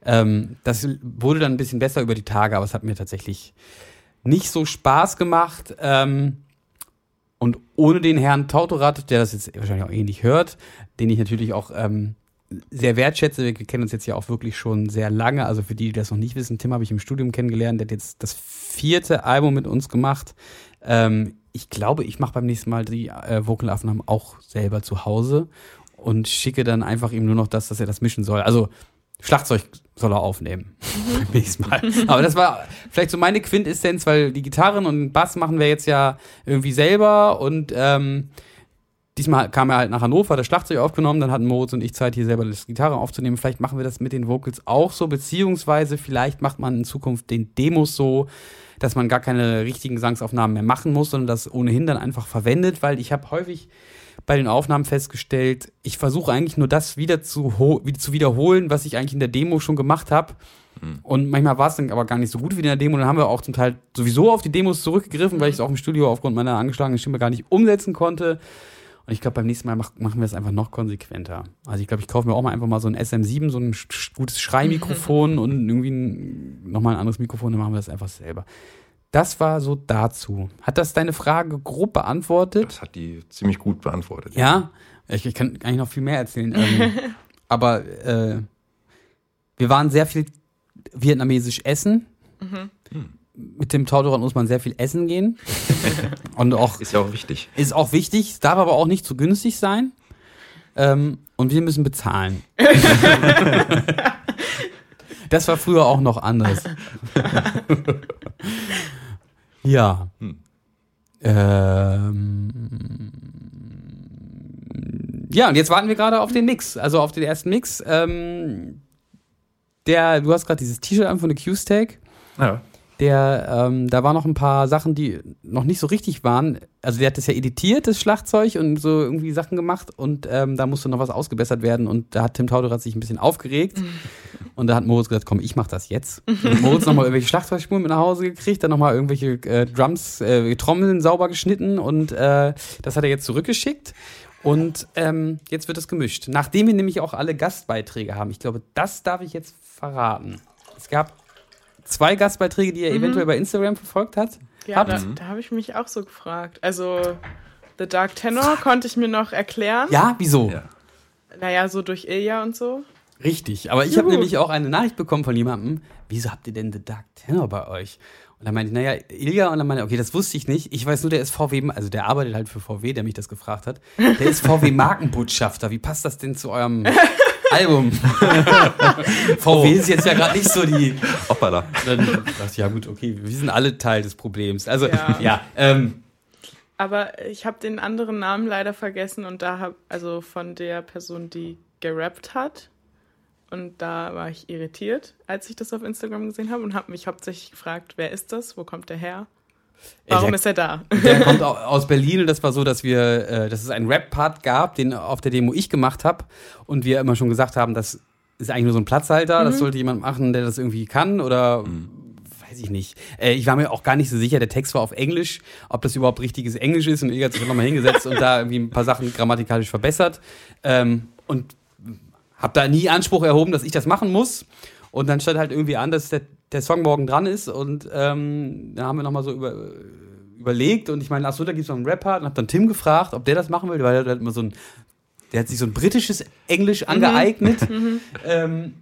Ähm, das wurde dann ein bisschen besser über die Tage, aber es hat mir tatsächlich nicht so Spaß gemacht. Ähm, und ohne den Herrn Tautorat, der das jetzt wahrscheinlich auch ähnlich hört, den ich natürlich auch ähm, sehr wertschätze. Wir kennen uns jetzt ja auch wirklich schon sehr lange. Also für die, die das noch nicht wissen, Tim habe ich im Studium kennengelernt. Der hat jetzt das vierte Album mit uns gemacht. Ähm, ich glaube, ich mache beim nächsten Mal die äh, Vocalaufnahmen auch selber zu Hause und schicke dann einfach ihm nur noch das, dass er das mischen soll. Also Schlagzeug soll er aufnehmen. (laughs) beim nächsten Mal. Aber das war vielleicht so meine Quintessenz, weil die Gitarren und Bass machen wir jetzt ja irgendwie selber und ähm, Diesmal kam er halt nach Hannover, das Schlagzeug aufgenommen, dann hatten Moritz und ich Zeit, hier selber das Gitarre aufzunehmen. Vielleicht machen wir das mit den Vocals auch so, beziehungsweise vielleicht macht man in Zukunft den Demos so, dass man gar keine richtigen Gesangsaufnahmen mehr machen muss, sondern das ohnehin dann einfach verwendet, weil ich habe häufig bei den Aufnahmen festgestellt, ich versuche eigentlich nur das wieder zu, wieder zu wiederholen, was ich eigentlich in der Demo schon gemacht habe. Und manchmal war es dann aber gar nicht so gut wie in der Demo. Dann haben wir auch zum Teil sowieso auf die Demos zurückgegriffen, weil ich es auch im Studio aufgrund meiner angeschlagenen Stimme gar nicht umsetzen konnte. Und ich glaube, beim nächsten Mal mach, machen wir es einfach noch konsequenter. Also ich glaube, ich kaufe mir auch mal einfach mal so ein SM7, so ein sch- gutes Schreimikrofon (laughs) und irgendwie ein, nochmal ein anderes Mikrofon, dann machen wir das einfach selber. Das war so dazu. Hat das deine Frage grob beantwortet? Das hat die ziemlich gut beantwortet. Ja, ich, ich kann eigentlich noch viel mehr erzählen. Ähm, (laughs) aber äh, wir waren sehr viel vietnamesisch essen. Mit dem Tautoran muss man sehr viel essen gehen. (laughs) Und auch Ist ja auch wichtig. ist auch wichtig, darf aber auch nicht zu günstig sein. Ähm, und wir müssen bezahlen. (laughs) das war früher auch noch anders. ja. Ähm, ja, und jetzt warten wir gerade auf den Mix, also auf den ersten Mix. Ähm, der, du hast gerade dieses T-Shirt an von The Q-Steak Ja. Der, ähm, da waren noch ein paar Sachen, die noch nicht so richtig waren. Also der hat das ja editiert, das Schlagzeug, und so irgendwie Sachen gemacht und ähm, da musste noch was ausgebessert werden und da hat Tim Tauderat sich ein bisschen aufgeregt und da hat Moritz gesagt, komm, ich mach das jetzt. Und Moritz nochmal irgendwelche Schlagzeugspuren mit nach Hause gekriegt, dann nochmal irgendwelche äh, Drums, äh, Trommeln sauber geschnitten und äh, das hat er jetzt zurückgeschickt. Und ähm, jetzt wird es gemischt. Nachdem wir nämlich auch alle Gastbeiträge haben. Ich glaube, das darf ich jetzt verraten. Es gab zwei Gastbeiträge, die er eventuell bei Instagram verfolgt hat. Ja, Habt. da, da habe ich mich auch so gefragt. Also, The Dark Tenor konnte ich mir noch erklären. Ja, wieso? Ja. Naja, so durch Ilja und so. Richtig. Aber ich habe nämlich auch eine Nachricht bekommen von jemandem. Wieso habt ihr denn The Dark Tenor bei euch? Und dann meinte ich, naja, Ilja, und dann meinte ich, okay, das wusste ich nicht. Ich weiß nur, der ist VW, also der arbeitet halt für VW, der mich das gefragt hat. Der ist VW-Markenbotschafter. Wie passt das denn zu eurem (laughs) Album? (laughs) VW ist jetzt ja gerade nicht so die. Hoppala. Dann dachte ich, ja gut, okay, wir sind alle Teil des Problems. Also, ja, Ja. ähm, Aber ich habe den anderen Namen leider vergessen und da habe, also von der Person, die gerappt hat. Und da war ich irritiert, als ich das auf Instagram gesehen habe und habe mich hauptsächlich gefragt, wer ist das? Wo kommt der her? Warum der- ist er da? Der (laughs) kommt au- aus Berlin. Und das war so, dass wir, äh, dass es einen Rap-Part gab, den auf der Demo ich gemacht habe und wir immer schon gesagt haben, das ist eigentlich nur so ein Platzhalter, das sollte jemand machen, der das irgendwie kann oder weiß ich nicht. Äh, ich war mir auch gar nicht so sicher, der Text war auf Englisch, ob das überhaupt richtiges Englisch ist. Und Ilga hat sich nochmal hingesetzt und da irgendwie ein paar Sachen grammatikalisch verbessert. Ähm, und habe da nie Anspruch erhoben, dass ich das machen muss. Und dann stand halt irgendwie an, dass der, der Song morgen dran ist. Und ähm, dann haben wir nochmal so über, überlegt. Und ich meine, ach so, da gibt es noch einen Rapper. Und habe dann Tim gefragt, ob der das machen will, weil der hat immer so ein, der hat sich so ein britisches Englisch angeeignet. (laughs) Ähm,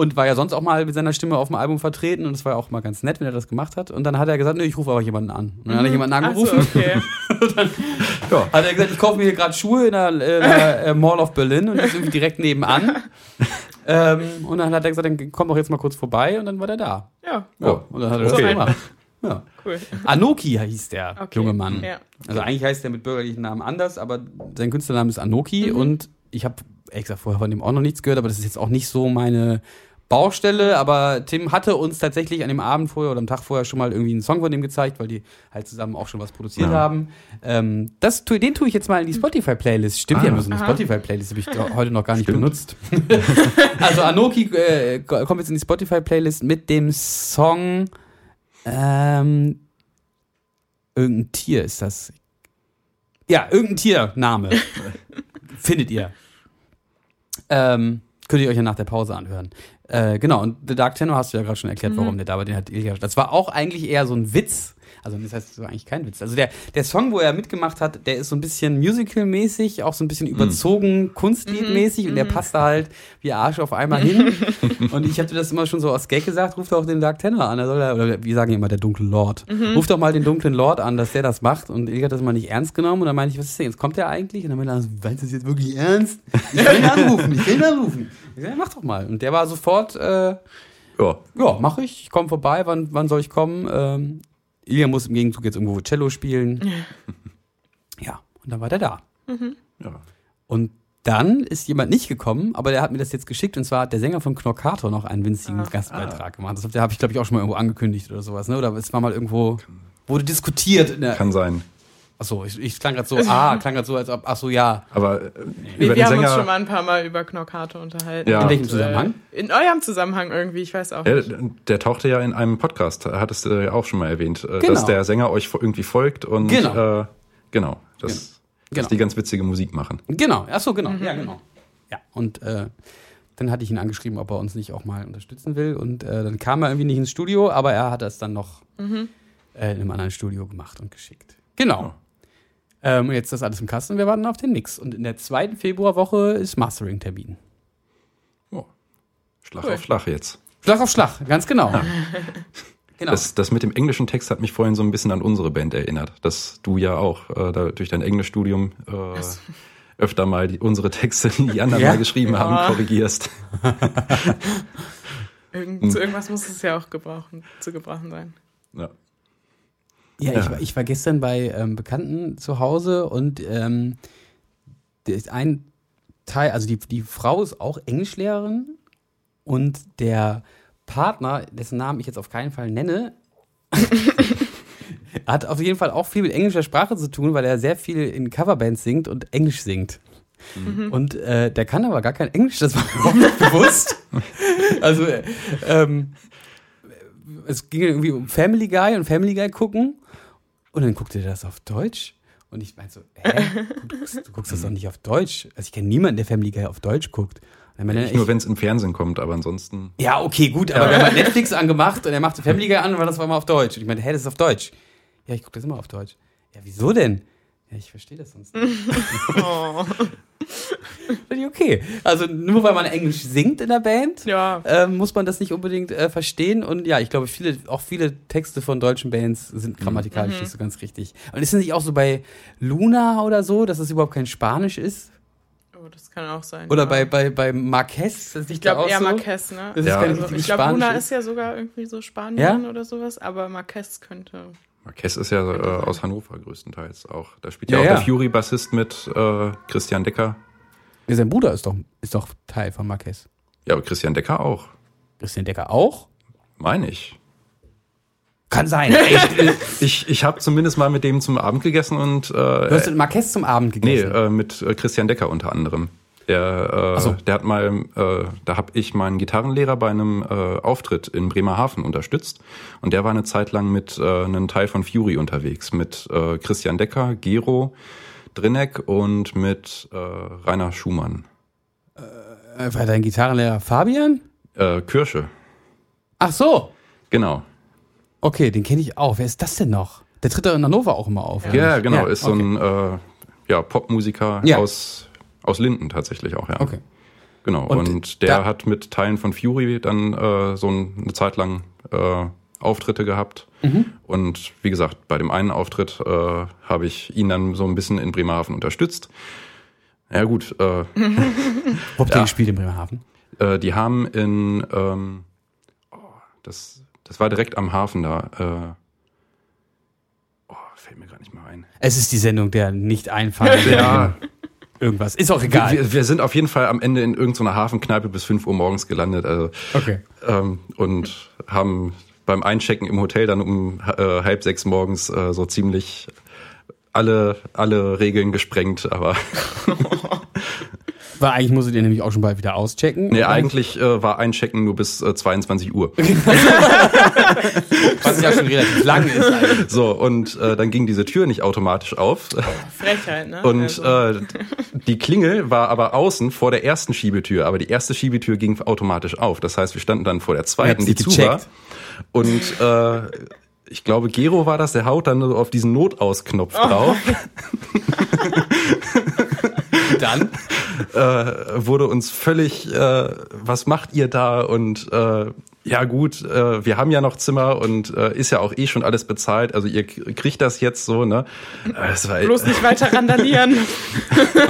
und war ja sonst auch mal mit seiner Stimme auf dem Album vertreten. Und es war ja auch mal ganz nett, wenn er das gemacht hat. Und dann hat er gesagt, nö, ich rufe aber jemanden an. Und dann hat er jemanden Ach so, angerufen. okay. (laughs) Hat er gesagt, ich kaufe mir hier gerade Schuhe in der, in der äh, Mall of Berlin und das ist irgendwie direkt nebenan. (laughs) ähm, und dann hat er gesagt, dann komm doch jetzt mal kurz vorbei und dann war der da. Ja, Ja, und dann hat er das Okay. gemacht. (laughs) Ja. cool. Anoki hieß der Okay. junge Mann. Ja. Also eigentlich heißt der mit bürgerlichen Namen anders, aber sein Künstlername ist Anoki Mhm. und ich habe ehrlich gesagt vorher von dem auch noch nichts gehört, aber das ist jetzt auch nicht so meine Baustelle, aber Tim hatte uns tatsächlich an dem Abend vorher oder am Tag vorher schon mal irgendwie einen Song von dem gezeigt, weil die halt zusammen auch schon was produziert Ja. haben. Ähm, das, den tue ich jetzt mal in die Spotify-Playlist. Stimmt Ah. ja, nur so eine. Spotify-Playlist habe ich (laughs) heute noch gar nicht Stimmt. benutzt. (laughs) also Anoki äh, kommt jetzt in die Spotify-Playlist mit dem Song ähm, irgendein Tier ist das. Ja, irgendein Tiername. (laughs) Findet ihr. Ähm, könnt ihr euch ja nach der Pause anhören. Äh, genau, und The Dark Tenor hast du ja gerade schon erklärt, warum der da war. Den hat Ilja. Das war auch eigentlich eher so ein Witz. Also, das heißt, das war eigentlich kein Witz. Also, der, der Song, wo er mitgemacht hat, der ist so ein bisschen musical-mäßig, auch so ein bisschen überzogen, Kunstlied-mäßig und der passt da halt wie Arsch auf einmal hin. (laughs) und ich hatte das immer schon so aus Gag gesagt, ruft doch den Dark Tenor an. Der soll da, oder wir sagen immer der dunkle Lord. Ruf doch mal den dunklen Lord an, dass der das macht. Und Ilja hat das mal nicht ernst genommen. Und dann meinte ich, was ist denn jetzt? Kommt der eigentlich? Und dann meinte er, meinst du das jetzt wirklich ernst? Ich will ihn (laughs) anrufen, ich will ihn anrufen. Ich sag, mach doch mal. Und der war sofort, äh, Ja, ja, mach ich. Ich komme vorbei. Wann, wann soll ich kommen? Ähm, Ilja muss im Gegenzug jetzt irgendwo Cello spielen. Ja, (laughs) und dann war der da. ja. Und dann ist jemand nicht gekommen, aber der hat mir das jetzt geschickt und zwar hat der Sänger von Knorkator noch einen winzigen Gastbeitrag gemacht. Das habe ich, glaube ich, auch schon mal irgendwo angekündigt oder sowas, ne? Oder es war mal irgendwo, wurde diskutiert. In der, Kann sein. Achso, ich, ich klang gerade so, ah, klang gerade so, als ob, achso, ja. Aber äh, Wir, über wir den haben uns Sänger. schon mal ein paar Mal über Knorkator unterhalten. Ja. In welchem Und, Zusammenhang? Äh, in eurem Zusammenhang irgendwie, ich weiß auch Ja, nicht. der tauchte ja in einem Podcast, hattest du ja auch schon mal erwähnt, äh, Genau. dass der Sänger euch irgendwie folgt und Genau. äh, genau, dass, Genau. dass die ganz witzige Musik machen. Genau, achso, genau, ja, genau. Ja, und äh, dann hatte ich ihn angeschrieben, ob er uns nicht auch mal unterstützen will. Und äh, dann kam er irgendwie nicht ins Studio, aber er hat es dann noch äh, in einem anderen Studio gemacht und geschickt. Genau. Ähm, und jetzt ist das alles im Kasten und wir warten auf den Mix. Und in der zweiten Februarwoche ist Mastering-Termin. Oh. Schlag Cool. auf Schlag jetzt. Schlag auf Schlag, ganz genau. (laughs) genau. Das, das mit dem englischen Text hat mich vorhin so ein bisschen an unsere Band erinnert, dass du ja auch äh, da, durch dein Englischstudium äh, öfter mal die, unsere Texte, die die (laughs) anderen Ja? mal geschrieben haben, Ja. korrigierst. (laughs) Irgend, Zu irgendwas muss es ja auch gebrauchen, zu gebrauchen sein. Ja. Ja, Ja. Ich, war, ich war gestern bei ähm, Bekannten zu Hause und ähm, der ist ein Teil, also die, die Frau ist auch Englischlehrerin und der Partner, dessen Namen ich jetzt auf keinen Fall nenne, (laughs) hat auf jeden Fall auch viel mit englischer Sprache zu tun, weil er sehr viel in Coverbands singt und Englisch singt. Und äh, der kann aber gar kein Englisch, das war mir überhaupt nicht bewusst. (laughs) Also, äh, ähm, es ging irgendwie um Family Guy und Family Guy gucken. Und dann guckte er das auf Deutsch. Und ich meinte so, hä? (laughs) Du guckst, du guckst das doch nicht auf Deutsch. Also ich kenne niemanden, der Family Guy auf Deutsch guckt. Er, Nicht nur, wenn es im Fernsehen kommt, aber ansonsten. ja, okay, gut, aber wir haben halt Netflix angemacht und er machte Family Guy an und war das war immer auf Deutsch. Und ich meinte, hä, das ist auf Deutsch. Ja, ich gucke das immer auf Deutsch. Ja, wieso denn? Ja, ich verstehe das sonst (laughs) nicht. Oh. Finde ich okay. Also nur weil man Englisch singt in der Band, Ja. ähm, muss man das nicht unbedingt äh, verstehen. Und ja, ich glaube, viele, auch viele Texte von deutschen Bands sind grammatikalisch nicht so ganz richtig. Und ist es nicht auch so bei Luna oder so, dass es überhaupt kein Spanisch ist? Oh, das kann auch sein. Oder ja. bei, bei, bei Marquez? Ist Ich glaube eher so? Marquez, ne? Das ist kein also, ich glaube, Luna ist. ist ja sogar irgendwie so Spanien Ja? oder sowas, aber Marquez könnte. Marquez ist ja äh, aus Hannover größtenteils auch. Da spielt ja, Ja, auch ja. der Fury-Bassist mit äh, Christian Decker. Ja, sein Bruder ist doch, ist doch Teil von Marquez. Ja, aber Christian Decker auch, Christian Decker auch? meine ich. Kann sein. Äh, (laughs) Ich, ich habe zumindest mal mit dem zum Abend gegessen und du hast äh, mit Marquez zum Abend nee, gegessen. äh, mit äh, Christian Decker unter anderem. Der, äh, so. der hat mal, äh, da habe ich meinen Gitarrenlehrer bei einem äh, Auftritt in Bremerhaven unterstützt und der war eine Zeit lang mit äh, einem Teil von Fury unterwegs mit äh, Christian Decker, Gero, Drinek und mit äh, Rainer Schumann. Äh, war dein Gitarrenlehrer Fabian? Äh, Kirsche, Ach so. genau. Okay, den kenne ich auch. Wer ist das denn noch? Der tritt doch in Hannover auch immer auf. Ja, nicht? genau, ist so okay. ein äh, ja, Popmusiker Ja. aus, aus Linden tatsächlich auch, ja. Okay. Genau, Und und, der hat mit Teilen von Fury dann äh, so ein- eine Zeit lang äh, Auftritte gehabt. Mhm. Und wie gesagt, bei dem einen Auftritt äh, habe ich ihn dann so ein bisschen in Bremerhaven unterstützt. Ja gut, äh, (laughs) habt ihr gespielt in Bremerhaven? äh, die haben in, ähm, oh, das, das war direkt am Hafen da. Äh, oh, fällt mir gerade nicht mehr ein. Es ist die Sendung der nicht einfallenden. (laughs) Ja, irgendwas. Ist auch egal. Wir, wir sind auf jeden Fall am Ende in irgendeiner Hafenkneipe bis 5 Uhr morgens gelandet. Also, okay. ähm, und haben beim Einchecken im Hotel dann um äh, halb sechs morgens äh, so ziemlich alle, alle Regeln gesprengt, aber (laughs) Weil eigentlich musstet ihr nämlich auch schon bald wieder auschecken. nee, eigentlich äh, war Einchecken nur bis äh, 22 Uhr. (laughs) Was ja schon relativ lang ist eigentlich. So, und äh, dann ging diese Tür nicht automatisch auf. Frechheit, ne? Und also, äh, die Klingel war aber außen vor der ersten Schiebetür, aber die erste Schiebetür ging automatisch auf. Das heißt, wir standen dann vor der zweiten, die zu war. Und äh, ich glaube, Gero war das, der haut dann so auf diesen Notausknopf drauf. (laughs) Dann äh, wurde uns völlig, äh, was macht ihr da? Und äh, ja gut, äh, wir haben ja noch Zimmer und äh, ist ja auch eh schon alles bezahlt. Also ihr kriegt das jetzt so, ne? Äh, Es war, bloß nicht weiter randalieren. (laughs)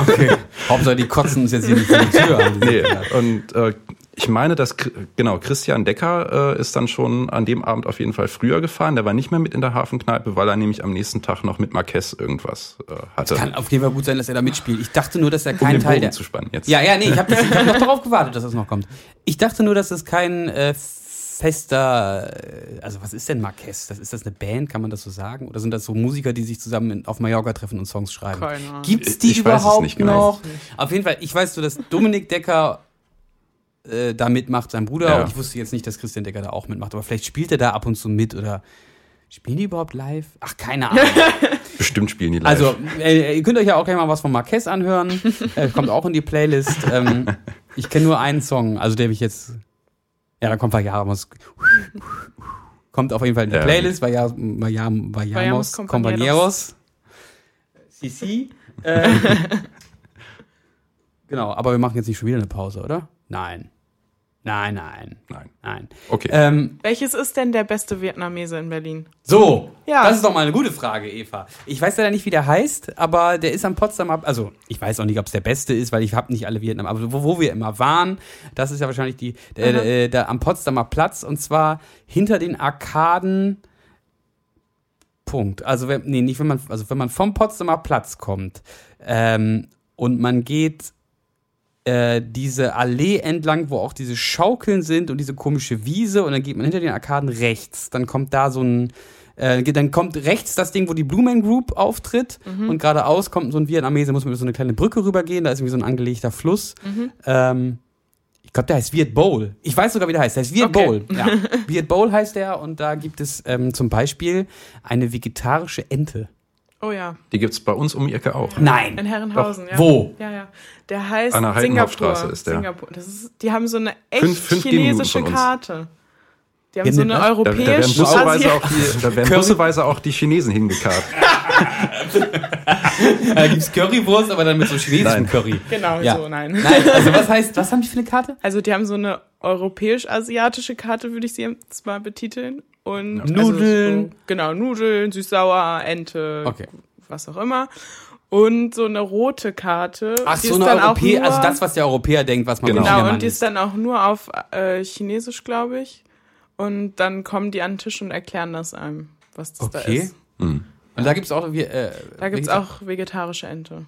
Okay. Hauptsache, die kotzen uns jetzt hier nicht vor die Tür an. (laughs) Nee, und äh, ich meine, dass genau Christian Decker äh, ist dann schon an dem Abend auf jeden Fall früher gefahren. Der war nicht mehr mit in der Hafenkneipe, weil er nämlich am nächsten Tag noch mit Marquez irgendwas äh, hatte. Kann auf jeden Fall gut sein, dass er da mitspielt. Ich dachte nur, dass er um kein den Teil Bogen der. zu spannen jetzt. Ja, ja, nee, ich habe hab noch darauf gewartet, dass das noch kommt. Ich dachte nur, dass das kein äh, fester. äh, Also, was ist denn Marquez? Das, ist das eine Band? Kann man das so sagen? Oder sind das so Musiker, die sich zusammen in, auf Mallorca treffen und Songs schreiben? Keine Ahnung. Gibt's die Ich weiß es überhaupt nicht genau. noch? Auf jeden Fall, ich weiß so, dass Dominik Decker äh, da mitmacht, sein Bruder. Ja. Und ich wusste jetzt nicht, dass Christian Decker da auch mitmacht. Aber vielleicht spielt er da ab und zu mit oder. Spielen die überhaupt live? Ach, keine Ahnung. (laughs) Bestimmt spielen die live. Also, äh, ihr könnt euch ja auch gleich mal was von Marquez anhören. äh, kommt auch in die Playlist. Ähm, ich kenne nur einen Song, also der ich jetzt. Ja, dann kommt Vajamos. Kommt auf jeden Fall in die Ja. Playlist. Vajamos, Vajamos, Vajamos Compañeros. Sisi. Äh, (laughs) genau, aber wir machen jetzt nicht schon wieder eine Pause, oder? Nein. Nein, nein, Nein. nein. Okay. Ähm, Welches ist denn der beste Vietnamese in Berlin? So, Ja. das ist doch mal eine gute Frage, Eva. Ich weiß leider nicht, wie der heißt, aber der ist am Potsdamer, also ich weiß auch nicht, ob es der beste ist, weil ich habe nicht alle Vietnam, aber wo, wo wir immer waren, das ist ja wahrscheinlich die, der, Aha. der, der am Potsdamer Platz und zwar hinter den Arkaden. Punkt. Also wenn, nee, nicht wenn man, also wenn man vom Potsdamer Platz kommt ähm, und man geht äh, diese Allee entlang, wo auch diese Schaukeln sind und diese komische Wiese und dann geht man hinter den Arkaden rechts. Dann kommt da so ein, äh, dann kommt rechts das Ding, wo die Blue Man Group auftritt und geradeaus kommt so ein Vietnamese, muss man über so eine kleine Brücke rübergehen, da ist irgendwie so ein angelegter Fluss. Ähm, ich glaube, der heißt Viet Bowl. Ich weiß sogar, wie der heißt. Der heißt Viet Okay. Bowl. Ja. (laughs) Viet Bowl heißt der und da gibt es ähm, zum Beispiel eine vegetarische Ente. Oh ja, Die gibt's bei uns um die Ecke auch. Nein. in Herrenhausen, ja. Wo? Ja, ja. Der heißt An der Singapur. Ist der. Singapur. Das ist, die haben so eine echt Fünf- fünf chinesische. Karte. Die haben Ja, so ne, eine was? Da, da werden europäische busseweise auch, die, da werden busseweise auch die Chinesen hingekarrt. (laughs) Da gibt's Currywurst, aber dann mit so chinesischem Nein. Curry. Genau, Ja. so, nein. Nein, also was heißt, was haben die für eine Karte? Also die haben so eine europäisch-asiatische Karte, würde ich sie jetzt mal betiteln. Und also Nudeln. So, genau, Nudeln, süß-sauer, Ente, Okay. was auch immer. Und so eine rote Karte. Ach, die so ist eine dann auch Europäer, also das, was der Europäer denkt, was man Genau. Genau, und die ist dann auch nur auf äh, Chinesisch, glaube ich. Und dann kommen die an den Tisch und erklären das einem, was das da Okay. ist. Hm. Und da gibt's auch, äh, Da gibt's auch vegetarische Ente.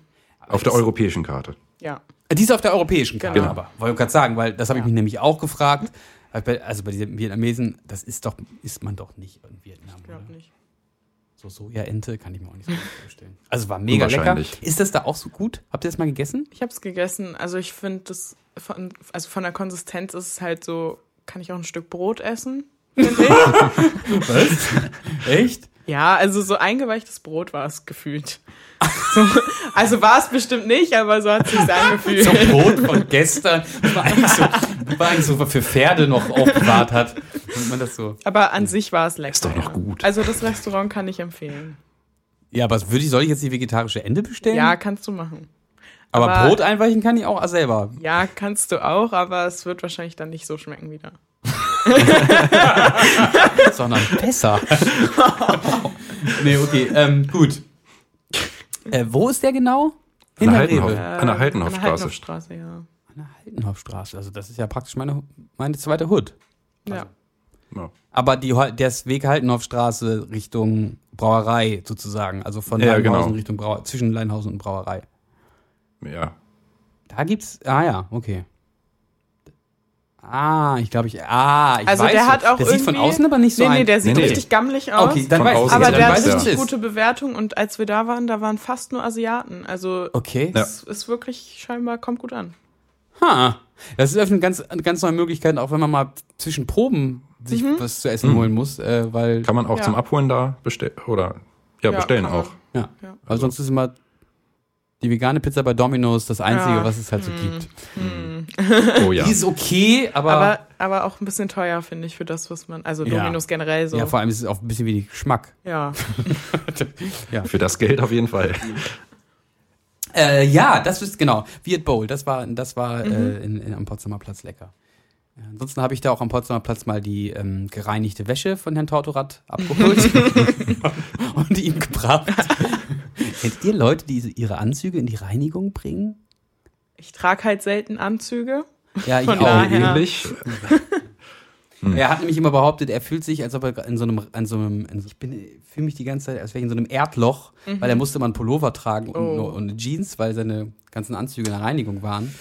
Auf der europäischen Karte. Ja. Die ist auf der europäischen Karte, Genau. aber wollte ich gerade sagen, weil das habe ich mich nämlich auch gefragt. Also bei diesen Vietnamesen, das ist doch, isst man doch nicht in Vietnam. Ich glaube nicht. So Sojaente kann ich mir auch nicht so gut vorstellen. Also war mega lecker. Ist das da auch so gut? Habt ihr das mal gegessen? Ich habe es gegessen. Also ich finde das von, also von der Konsistenz ist es halt so, kann ich auch ein Stück Brot essen? (laughs) Was? Echt? Ja, also so eingeweichtes Brot war es gefühlt. So, (laughs) also war es bestimmt nicht, aber so hat es sich angefühlt. So Brot von gestern, das man eigentlich so, man eigentlich so für Pferde noch aufbewahrt hat. Wenn man das so. Aber an sich war es lecker. Ist doch noch gut. Also das Restaurant kann ich empfehlen. Ja, aber würde ich, soll ich jetzt die vegetarische Ente bestellen? Ja, kannst du machen. aber, aber- Brot einweichen kann ich auch selber. Ja, kannst du auch, aber es wird wahrscheinlich dann nicht so schmecken wieder. (laughs) sondern besser. (laughs) nee, okay, ähm, gut. Äh, wo ist der genau? An der Heidenhof- Rewe. An der Heidenhofstraße. Heidenhofstraße, ja. An der Heidenhofstraße. Also das ist ja praktisch meine, meine zweite Hood. Ja. Ja. Aber die, der ist Weg Heidenhofstraße Richtung Brauerei sozusagen. Also von Ja, Leinhausen genau. Richtung Brauerei, zwischen Leinhausen und Brauerei. Ja. Da gibt's. Ah ja, okay. Ah, ich glaube, ich. Ah, ich Also weiß der hat auch Der sieht von irgendwie- außen aber nicht so nee, nee, der sieht Nee, nee. richtig gammelig aus. Okay, dann Von weiß ich. aber Ja, der hat richtig gute Bewertung und als wir da waren, da waren fast nur Asiaten. Also Okay. Ja. es ist wirklich scheinbar kommt gut an. Ha. Das öffnet ganz, ganz neue Möglichkeiten, auch wenn man mal zwischen Proben sich Mhm. was zu essen holen muss, äh, weil. Kann man auch Ja. zum Abholen da bestellen oder ja, Ja, bestellen auch. Ja. Ja. Weil sonst ist immer die vegane Pizza bei Domino's das Einzige, Ja. was es halt so Hm. gibt. Oh ja. Die ist okay, aber. Aber, aber auch ein bisschen teuer, finde ich, für das, was man. Also Ja. Dominos generell so. ja, vor allem ist es auch ein bisschen wie Geschmack. (laughs) ja. Für das Geld auf jeden Fall. Äh, ja, das ist genau. Viet Bowl, das war, das war äh, in, in, am Potsdamer Platz lecker. Ja, ansonsten habe ich da auch am Potsdamer Platz mal die ähm, gereinigte Wäsche von Herrn Tortorat abgeholt (laughs) und ihm gebracht. Kennt ihr Leute, die ihre Anzüge in die Reinigung bringen? Ich trage halt selten Anzüge. Ja, ich Von auch. Ähnlich. Er hat nämlich immer behauptet, er fühlt sich, als ob er in so einem, in so einem, in so, ich bin, fühle mich die ganze Zeit, als wäre ich in so einem Erdloch, weil er musste immer einen Pullover tragen und, Oh. und eine Jeans, weil seine ganzen Anzüge in der Reinigung waren.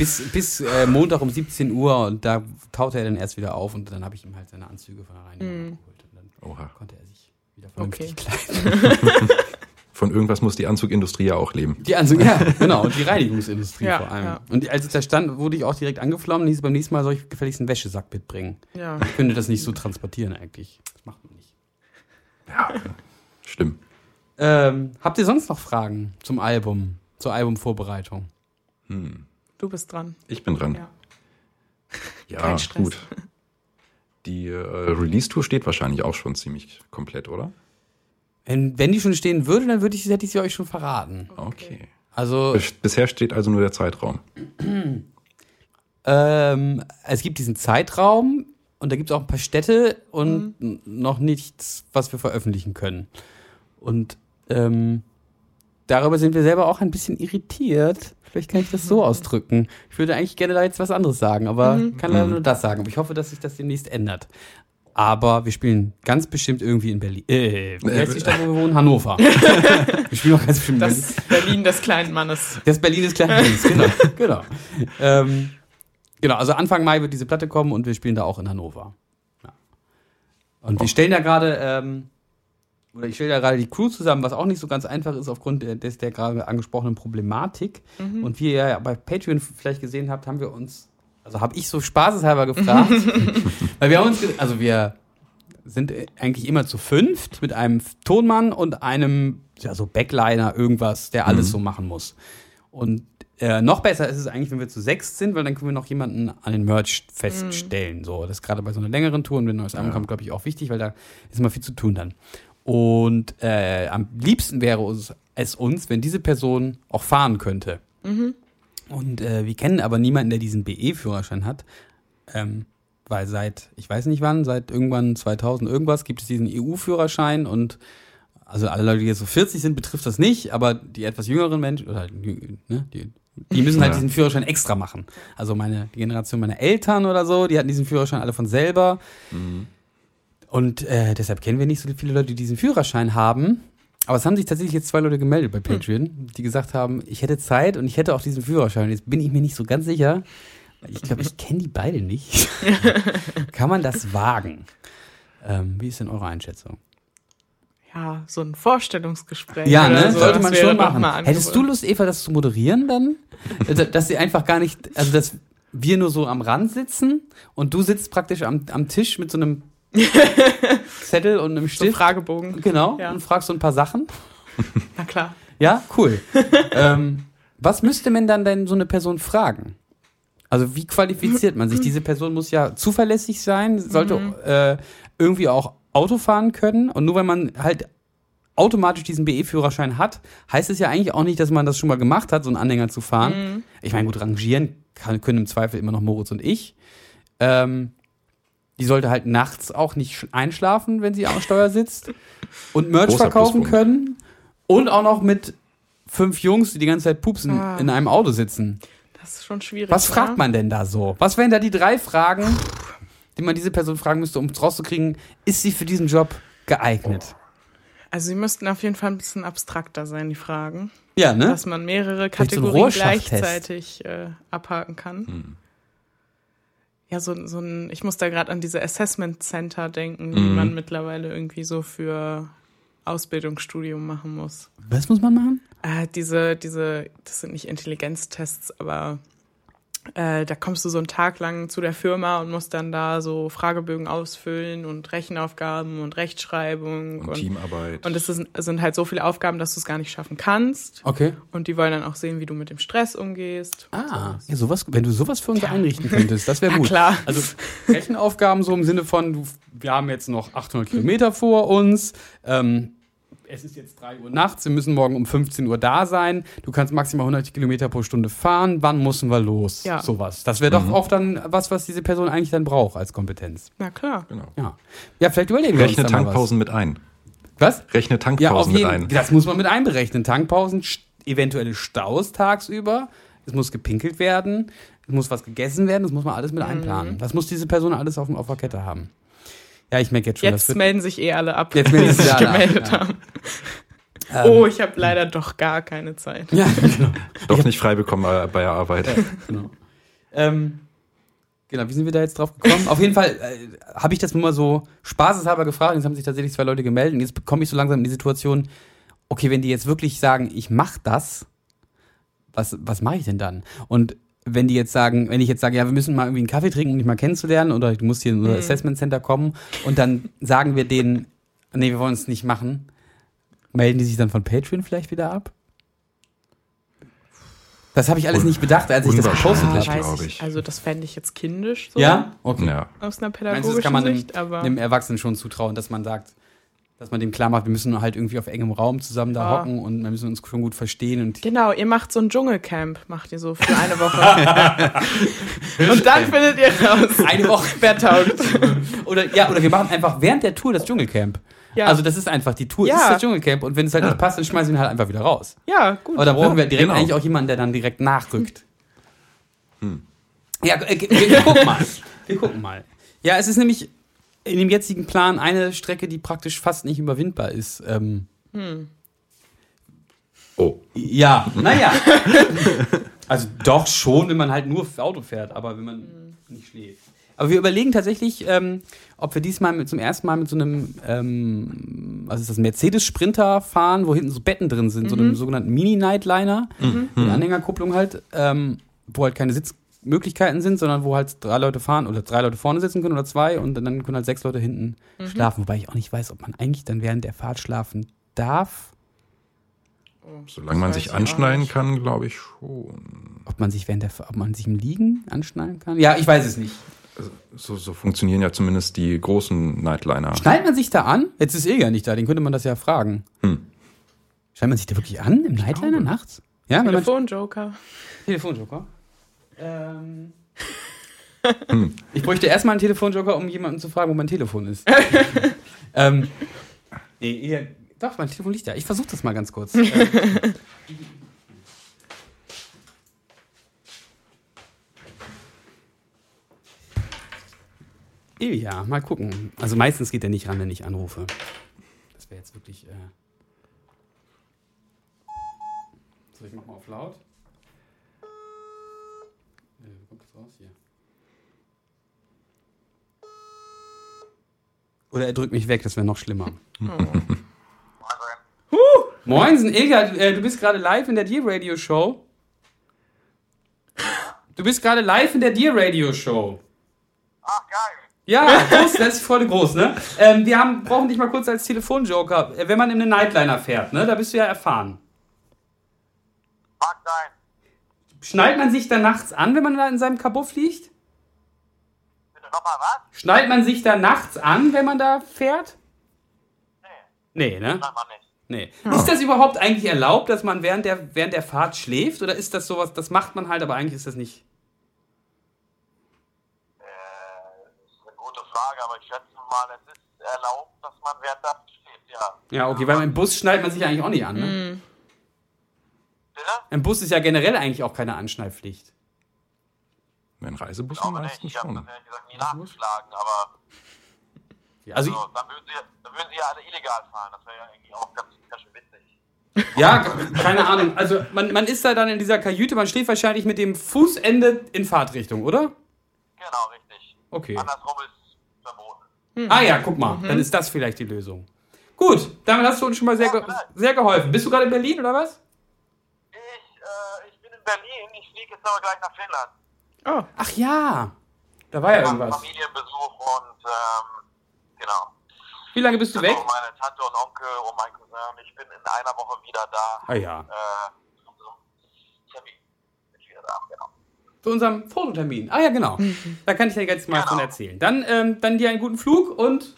Bis, bis äh, Montag um 17 Uhr und da taute er dann erst wieder auf und dann habe ich ihm halt seine Anzüge von der Reinigung abgeholt und dann Oha. konnte er sich wieder vernünftig Okay. kleiden. (laughs) (laughs) Von irgendwas muss die Anzugindustrie ja auch leben. Die Anzüge, ja, genau, und die Reinigungsindustrie (laughs) Ja, vor allem. ja. Und als ich da stand, wurde ich auch direkt angeflammt und hieß, beim nächsten Mal soll ich gefälligst einen Wäschesack mitbringen. Ja. Ich könnte das nicht so transportieren eigentlich. Das macht man nicht. Stimmt. Ähm, habt ihr sonst noch Fragen zum Album, zur Albumvorbereitung? Hm. Du bist dran. Ich bin dran. Ja. Ja, Kein Stress. gut. Die äh, Release-Tour steht wahrscheinlich auch schon ziemlich komplett, oder? Wenn, wenn die schon stehen würde, dann würde ich, hätte ich sie euch schon verraten. Okay. Also, Bis- Bisher steht also nur der Zeitraum. ähm, es gibt diesen Zeitraum und da gibt es auch ein paar Städte und n- noch nichts, was wir veröffentlichen können. Und ähm, darüber sind wir selber auch ein bisschen irritiert. Vielleicht kann ich das so ausdrücken. Ich würde eigentlich gerne da jetzt was anderes sagen, aber kann leider Mhm. nur das sagen. Aber ich hoffe, dass sich das demnächst ändert. Aber wir spielen ganz bestimmt irgendwie in Berlin. Äh, wie heißt die Stadt, wo wir wohnen? Hannover. (laughs) wir spielen auch ganz bestimmt in Berlin. Das Berlin des kleinen Mannes. Das Berlin ist klein Berlins, genau. genau. Ähm, genau, also Anfang Mai wird diese Platte kommen und wir spielen da auch in Hannover. Ja. Und wir stellen da gerade, ähm, oder ich stelle da gerade die Crew zusammen, was auch nicht so ganz einfach ist aufgrund der, des der gerade angesprochenen Problematik. Und wie ihr ja bei Patreon vielleicht gesehen habt, haben wir uns, also habe ich so spaßeshalber gefragt, (laughs) weil wir haben uns, also wir sind eigentlich immer zu fünft mit einem Tonmann und einem, ja, so Backliner, irgendwas, der alles so machen muss. Und äh, noch besser ist es eigentlich, wenn wir zu sechs sind, weil dann können wir noch jemanden an den Merch feststellen. So, das ist gerade bei so einer längeren Tour und wenn ein neues Album kommt, glaube ich, auch wichtig, weil da ist immer viel zu tun dann. Und äh, am liebsten wäre uns, es uns, wenn diese Person auch fahren könnte. Und äh, wir kennen aber niemanden, der diesen BE-Führerschein hat. Ähm, weil seit, ich weiß nicht wann, seit irgendwann 2000 irgendwas gibt es diesen EU-Führerschein und also alle Leute, die jetzt so 40 sind, betrifft das nicht, aber die etwas jüngeren Menschen, oder die, ne, die, die müssen halt Ja. diesen Führerschein extra machen. Also meine, die Generation meiner Eltern oder so, die hatten diesen Führerschein alle von selber. Und äh, deshalb kennen wir nicht so viele Leute, die diesen Führerschein haben. Aber es haben sich tatsächlich jetzt zwei Leute gemeldet bei Patreon, die gesagt haben, ich hätte Zeit und ich hätte auch diesen Führerschein. Jetzt bin ich mir nicht so ganz sicher. Ich glaube, ich kenne die beide nicht. (laughs) Kann man das wagen? Ähm, wie ist denn eure Einschätzung? Ja, so ein Vorstellungsgespräch. Ja, ne? So, Sollte man schon machen. Hättest du. Lust, Eva, das zu moderieren dann? Also, dass sie einfach gar nicht, also dass wir nur so am Rand sitzen und du sitzt praktisch am, am Tisch mit so einem (laughs) Zettel und einem so Stift. Fragebogen? genau. Ja. Und fragst so ein paar Sachen. (laughs) Na klar. Ja, cool. (laughs) ähm, was müsste man dann denn so eine Person fragen? Also wie qualifiziert man sich? Diese Person muss ja zuverlässig sein, sollte äh, irgendwie auch Auto fahren können. Und nur wenn man halt automatisch diesen BE-Führerschein hat, heißt es ja eigentlich auch nicht, dass man das schon mal gemacht hat, so einen Anhänger zu fahren. Ich meine, gut, rangieren kann, können im Zweifel immer noch Moritz und ich. Ähm, die sollte halt nachts auch nicht sch- einschlafen, wenn sie am Steuer sitzt. Und Merch Großer verkaufen Pluspunkt. können. Und auch noch mit fünf Jungs, die die ganze Zeit pupsen, Ah. in einem Auto sitzen. Das ist schon schwierig. Was oder? fragt man denn da so? Was wären da die drei Fragen, die man diese Person fragen müsste, um rauszukriegen, ist sie für diesen Job geeignet? Also sie müssten auf jeden Fall ein bisschen abstrakter sein, die Fragen. Ja, ne? Dass man mehrere Vielleicht so Kategorien Rorschach-Test. gleichzeitig äh, abhaken kann. Hm. Ja, so, so ein, ich muss da gerade an diese Assessment Center denken, die Mhm. man mittlerweile irgendwie so für Ausbildungsstudium machen muss. Was muss man machen? Äh, diese, diese, das sind nicht Intelligenztests, aber äh, da kommst du so einen Tag lang zu der Firma und musst dann da so Fragebögen ausfüllen und Rechenaufgaben und Rechtschreibung Und, und, Teamarbeit. und es ist, es sind halt so viele Aufgaben, dass du es gar nicht schaffen kannst. Okay. Und die wollen dann auch sehen, wie du mit dem Stress umgehst. Ah, ja, sowas, wenn du sowas für uns einrichten könntest, das wäre Ja, gut. klar. Also Rechenaufgaben so im Sinne von, du, wir haben jetzt noch 800 Kilometer vor uns, ähm, es ist jetzt 3 Uhr nachts, wir müssen morgen um 15 Uhr da sein, du kannst maximal 100 Kilometer pro Stunde fahren, wann müssen wir los? Ja. Sowas. Das wäre doch auch dann was, was diese Person eigentlich dann braucht als Kompetenz. Na klar. genau. Ja, ja vielleicht überlegen wir uns Rechne da mal Tankpausen mit ein. Was. Rechne Ja, auf Tankpausen mit jeden ein. Das muss man mit einberechnen. Tankpausen, eventuelle Staus tagsüber. Es muss gepinkelt werden. Es muss was gegessen werden. Das muss man alles mit Mhm. einplanen. Das muss diese Person alles auf, auf der Kette haben. Ja, ich merke jetzt schon, Jetzt das wird. melden sich eh alle ab, Jetzt melden die sich alle ab, gemeldet ja. haben. Ähm, Oh, ich habe leider doch gar keine Zeit. Ja, (laughs) genau. Doch nicht frei bekommen bei der Arbeit. genau. Ähm, genau, wie sind wir da jetzt drauf gekommen? Auf jeden Fall äh, habe ich das nur mal so spaßeshalber gefragt. Jetzt haben sich tatsächlich zwei Leute gemeldet. Und jetzt komme ich so langsam in die Situation, okay, wenn die jetzt wirklich sagen, ich mache das, was, was mache ich denn dann? Und wenn die jetzt sagen, wenn ich jetzt sage, ja, wir müssen mal irgendwie einen Kaffee trinken, um dich mal kennenzulernen, oder du musst hier in unser Assessment Center kommen, und dann sagen wir denen, nee, wir wollen es nicht machen, melden die sich dann von Patreon vielleicht wieder ab? Das habe ich alles nicht bedacht, als ich das gepostet habe. Ja, weiß glaub ich. Also das fände ich jetzt kindisch so Ja? Okay. Ja. aus einer Meinst du, pädagogischen das kann man Sicht, aber einem Erwachsenen schon zutrauen, dass man sagt, dass man dem klar macht, wir müssen halt irgendwie auf engem Raum zusammen da Ja. hocken und wir müssen uns schon gut verstehen und genau, ihr macht so ein Dschungelcamp, macht ihr so für eine (laughs) Woche. Und dann findet ihr raus, eine Woche (laughs) wer taugt. oder ja oder wir machen einfach während der Tour das Dschungelcamp. Ja. Also das ist einfach die Tour, Ja. ist das Dschungelcamp und wenn es halt nicht passt, dann schmeißen wir ihn halt einfach wieder raus. Ja, gut. Aber da brauchen Ja, wir direkt genau. eigentlich auch jemanden, der dann direkt nachrückt. Ja, äh, wir, wir gucken mal. Wir gucken mal. Ja, es ist nämlich in dem jetzigen Plan eine Strecke, die praktisch fast nicht überwindbar ist. Ähm, Oh. Ja, naja. (laughs) also doch schon, wenn man halt nur Auto fährt, aber wenn man nicht schläft. Aber wir überlegen tatsächlich, ähm, ob wir diesmal mit, zum ersten Mal mit so einem, ähm, was ist das, Mercedes-Sprinter fahren, wo hinten so Betten drin sind, so einem sogenannten Mini-Nightliner, mit Anhängerkupplung halt, ähm, wo halt keine Sitzmöglichkeiten sind, sondern wo halt drei Leute fahren oder drei Leute vorne sitzen können oder zwei und dann können halt sechs Leute hinten schlafen. Wobei ich auch nicht weiß, ob man eigentlich dann während der Fahrt schlafen darf. Solange man sich anschneiden kann, glaube ich schon. Ob man sich während der, ob man sich im Liegen anschnallen kann? Ja, ich weiß es nicht. So, so funktionieren ja zumindest die großen Nightliner. Schnallt man sich da an? Jetzt ist Ilja nicht da, den könnte man das ja fragen. Hm. Schnallt man sich da wirklich an im Nightliner nachts? Ja, wenn man Telefonjoker. Telefonjoker. Ähm. Ich bräuchte erstmal einen Telefonjoker, um jemanden zu fragen, wo mein Telefon ist. (laughs) ähm, nee, Ilja, doch, mein Telefon liegt da. Ich versuche das mal ganz kurz. (laughs) Ähm, Ilja, mal gucken. Also meistens geht er nicht ran, wenn ich anrufe. Das wäre jetzt wirklich. Äh so, ich mach mal auf laut. Äh, wo kommt das raus hier? Oder er drückt mich weg, das wäre noch schlimmer. (laughs) Moinsen, Ilja, äh, du bist gerade live in der Dear Radio Show. Du bist gerade live in der Dear Radio Show. Ach, geil. Ja, groß, das ist voll groß, ne? Ähm, wir haben, brauchen dich mal kurz als Telefonjoker. Äh, Wenn man in einen Nightliner fährt, ne? Da bist du ja erfahren. Mag sein. Schnallt man sich da nachts an, wenn man da in seinem Kabuff liegt? Nochmal was? Schnallt man sich da nachts an, wenn man da fährt? Nee, Nee, ne? sagt man nicht. Nee. Ist das überhaupt eigentlich erlaubt, dass man während der, während der Fahrt schläft? Oder ist das sowas, das macht man halt, aber eigentlich ist das nicht. Äh, das ist eine gute Frage, aber ich schätze mal, es ist erlaubt, dass man während der steht, ja. Ja, okay, weil im Bus schnallt man sich eigentlich auch nicht an, ne? Bitte? Im Bus ist ja generell eigentlich auch keine Anschnallpflicht. In Ich Reisebussen glaube nicht. meistens Ich habe schon. ehrlich gesagt nie nachgeschlagen, aber (laughs) Also, Also, dann würden sie, dann würden sie ja alle illegal fahren. Das wäre ja irgendwie auch ganz, ganz schön witzig. ja, keine Ahnung. Also man, man ist da dann in dieser Kajüte, man steht wahrscheinlich mit dem Fußende in Fahrtrichtung, oder? Genau, richtig. Okay. Andersrum ist verboten. Ah ja, guck mal, dann ist das vielleicht die Lösung. Gut, damit hast du uns schon mal sehr, ge sehr geholfen. Bist du gerade in Berlin oder was? Ich, äh, ich bin in Berlin. Ich fliege jetzt aber gleich nach Finnland. Oh, Ach ja, da war ja Mach irgendwas. Familienbesuch und, ähm, genau. Wie lange bist du weg? Meine Tante und Onkel und mein Cousin. Ich bin in einer Woche wieder da. Ah ja, Äh, zum Termin bin ich wieder da, genau. zu unserem Fototermin. Ah ja, genau. Da kann ich dir jetzt mal Genau. von erzählen. Dann, ähm, dann dir einen guten Flug und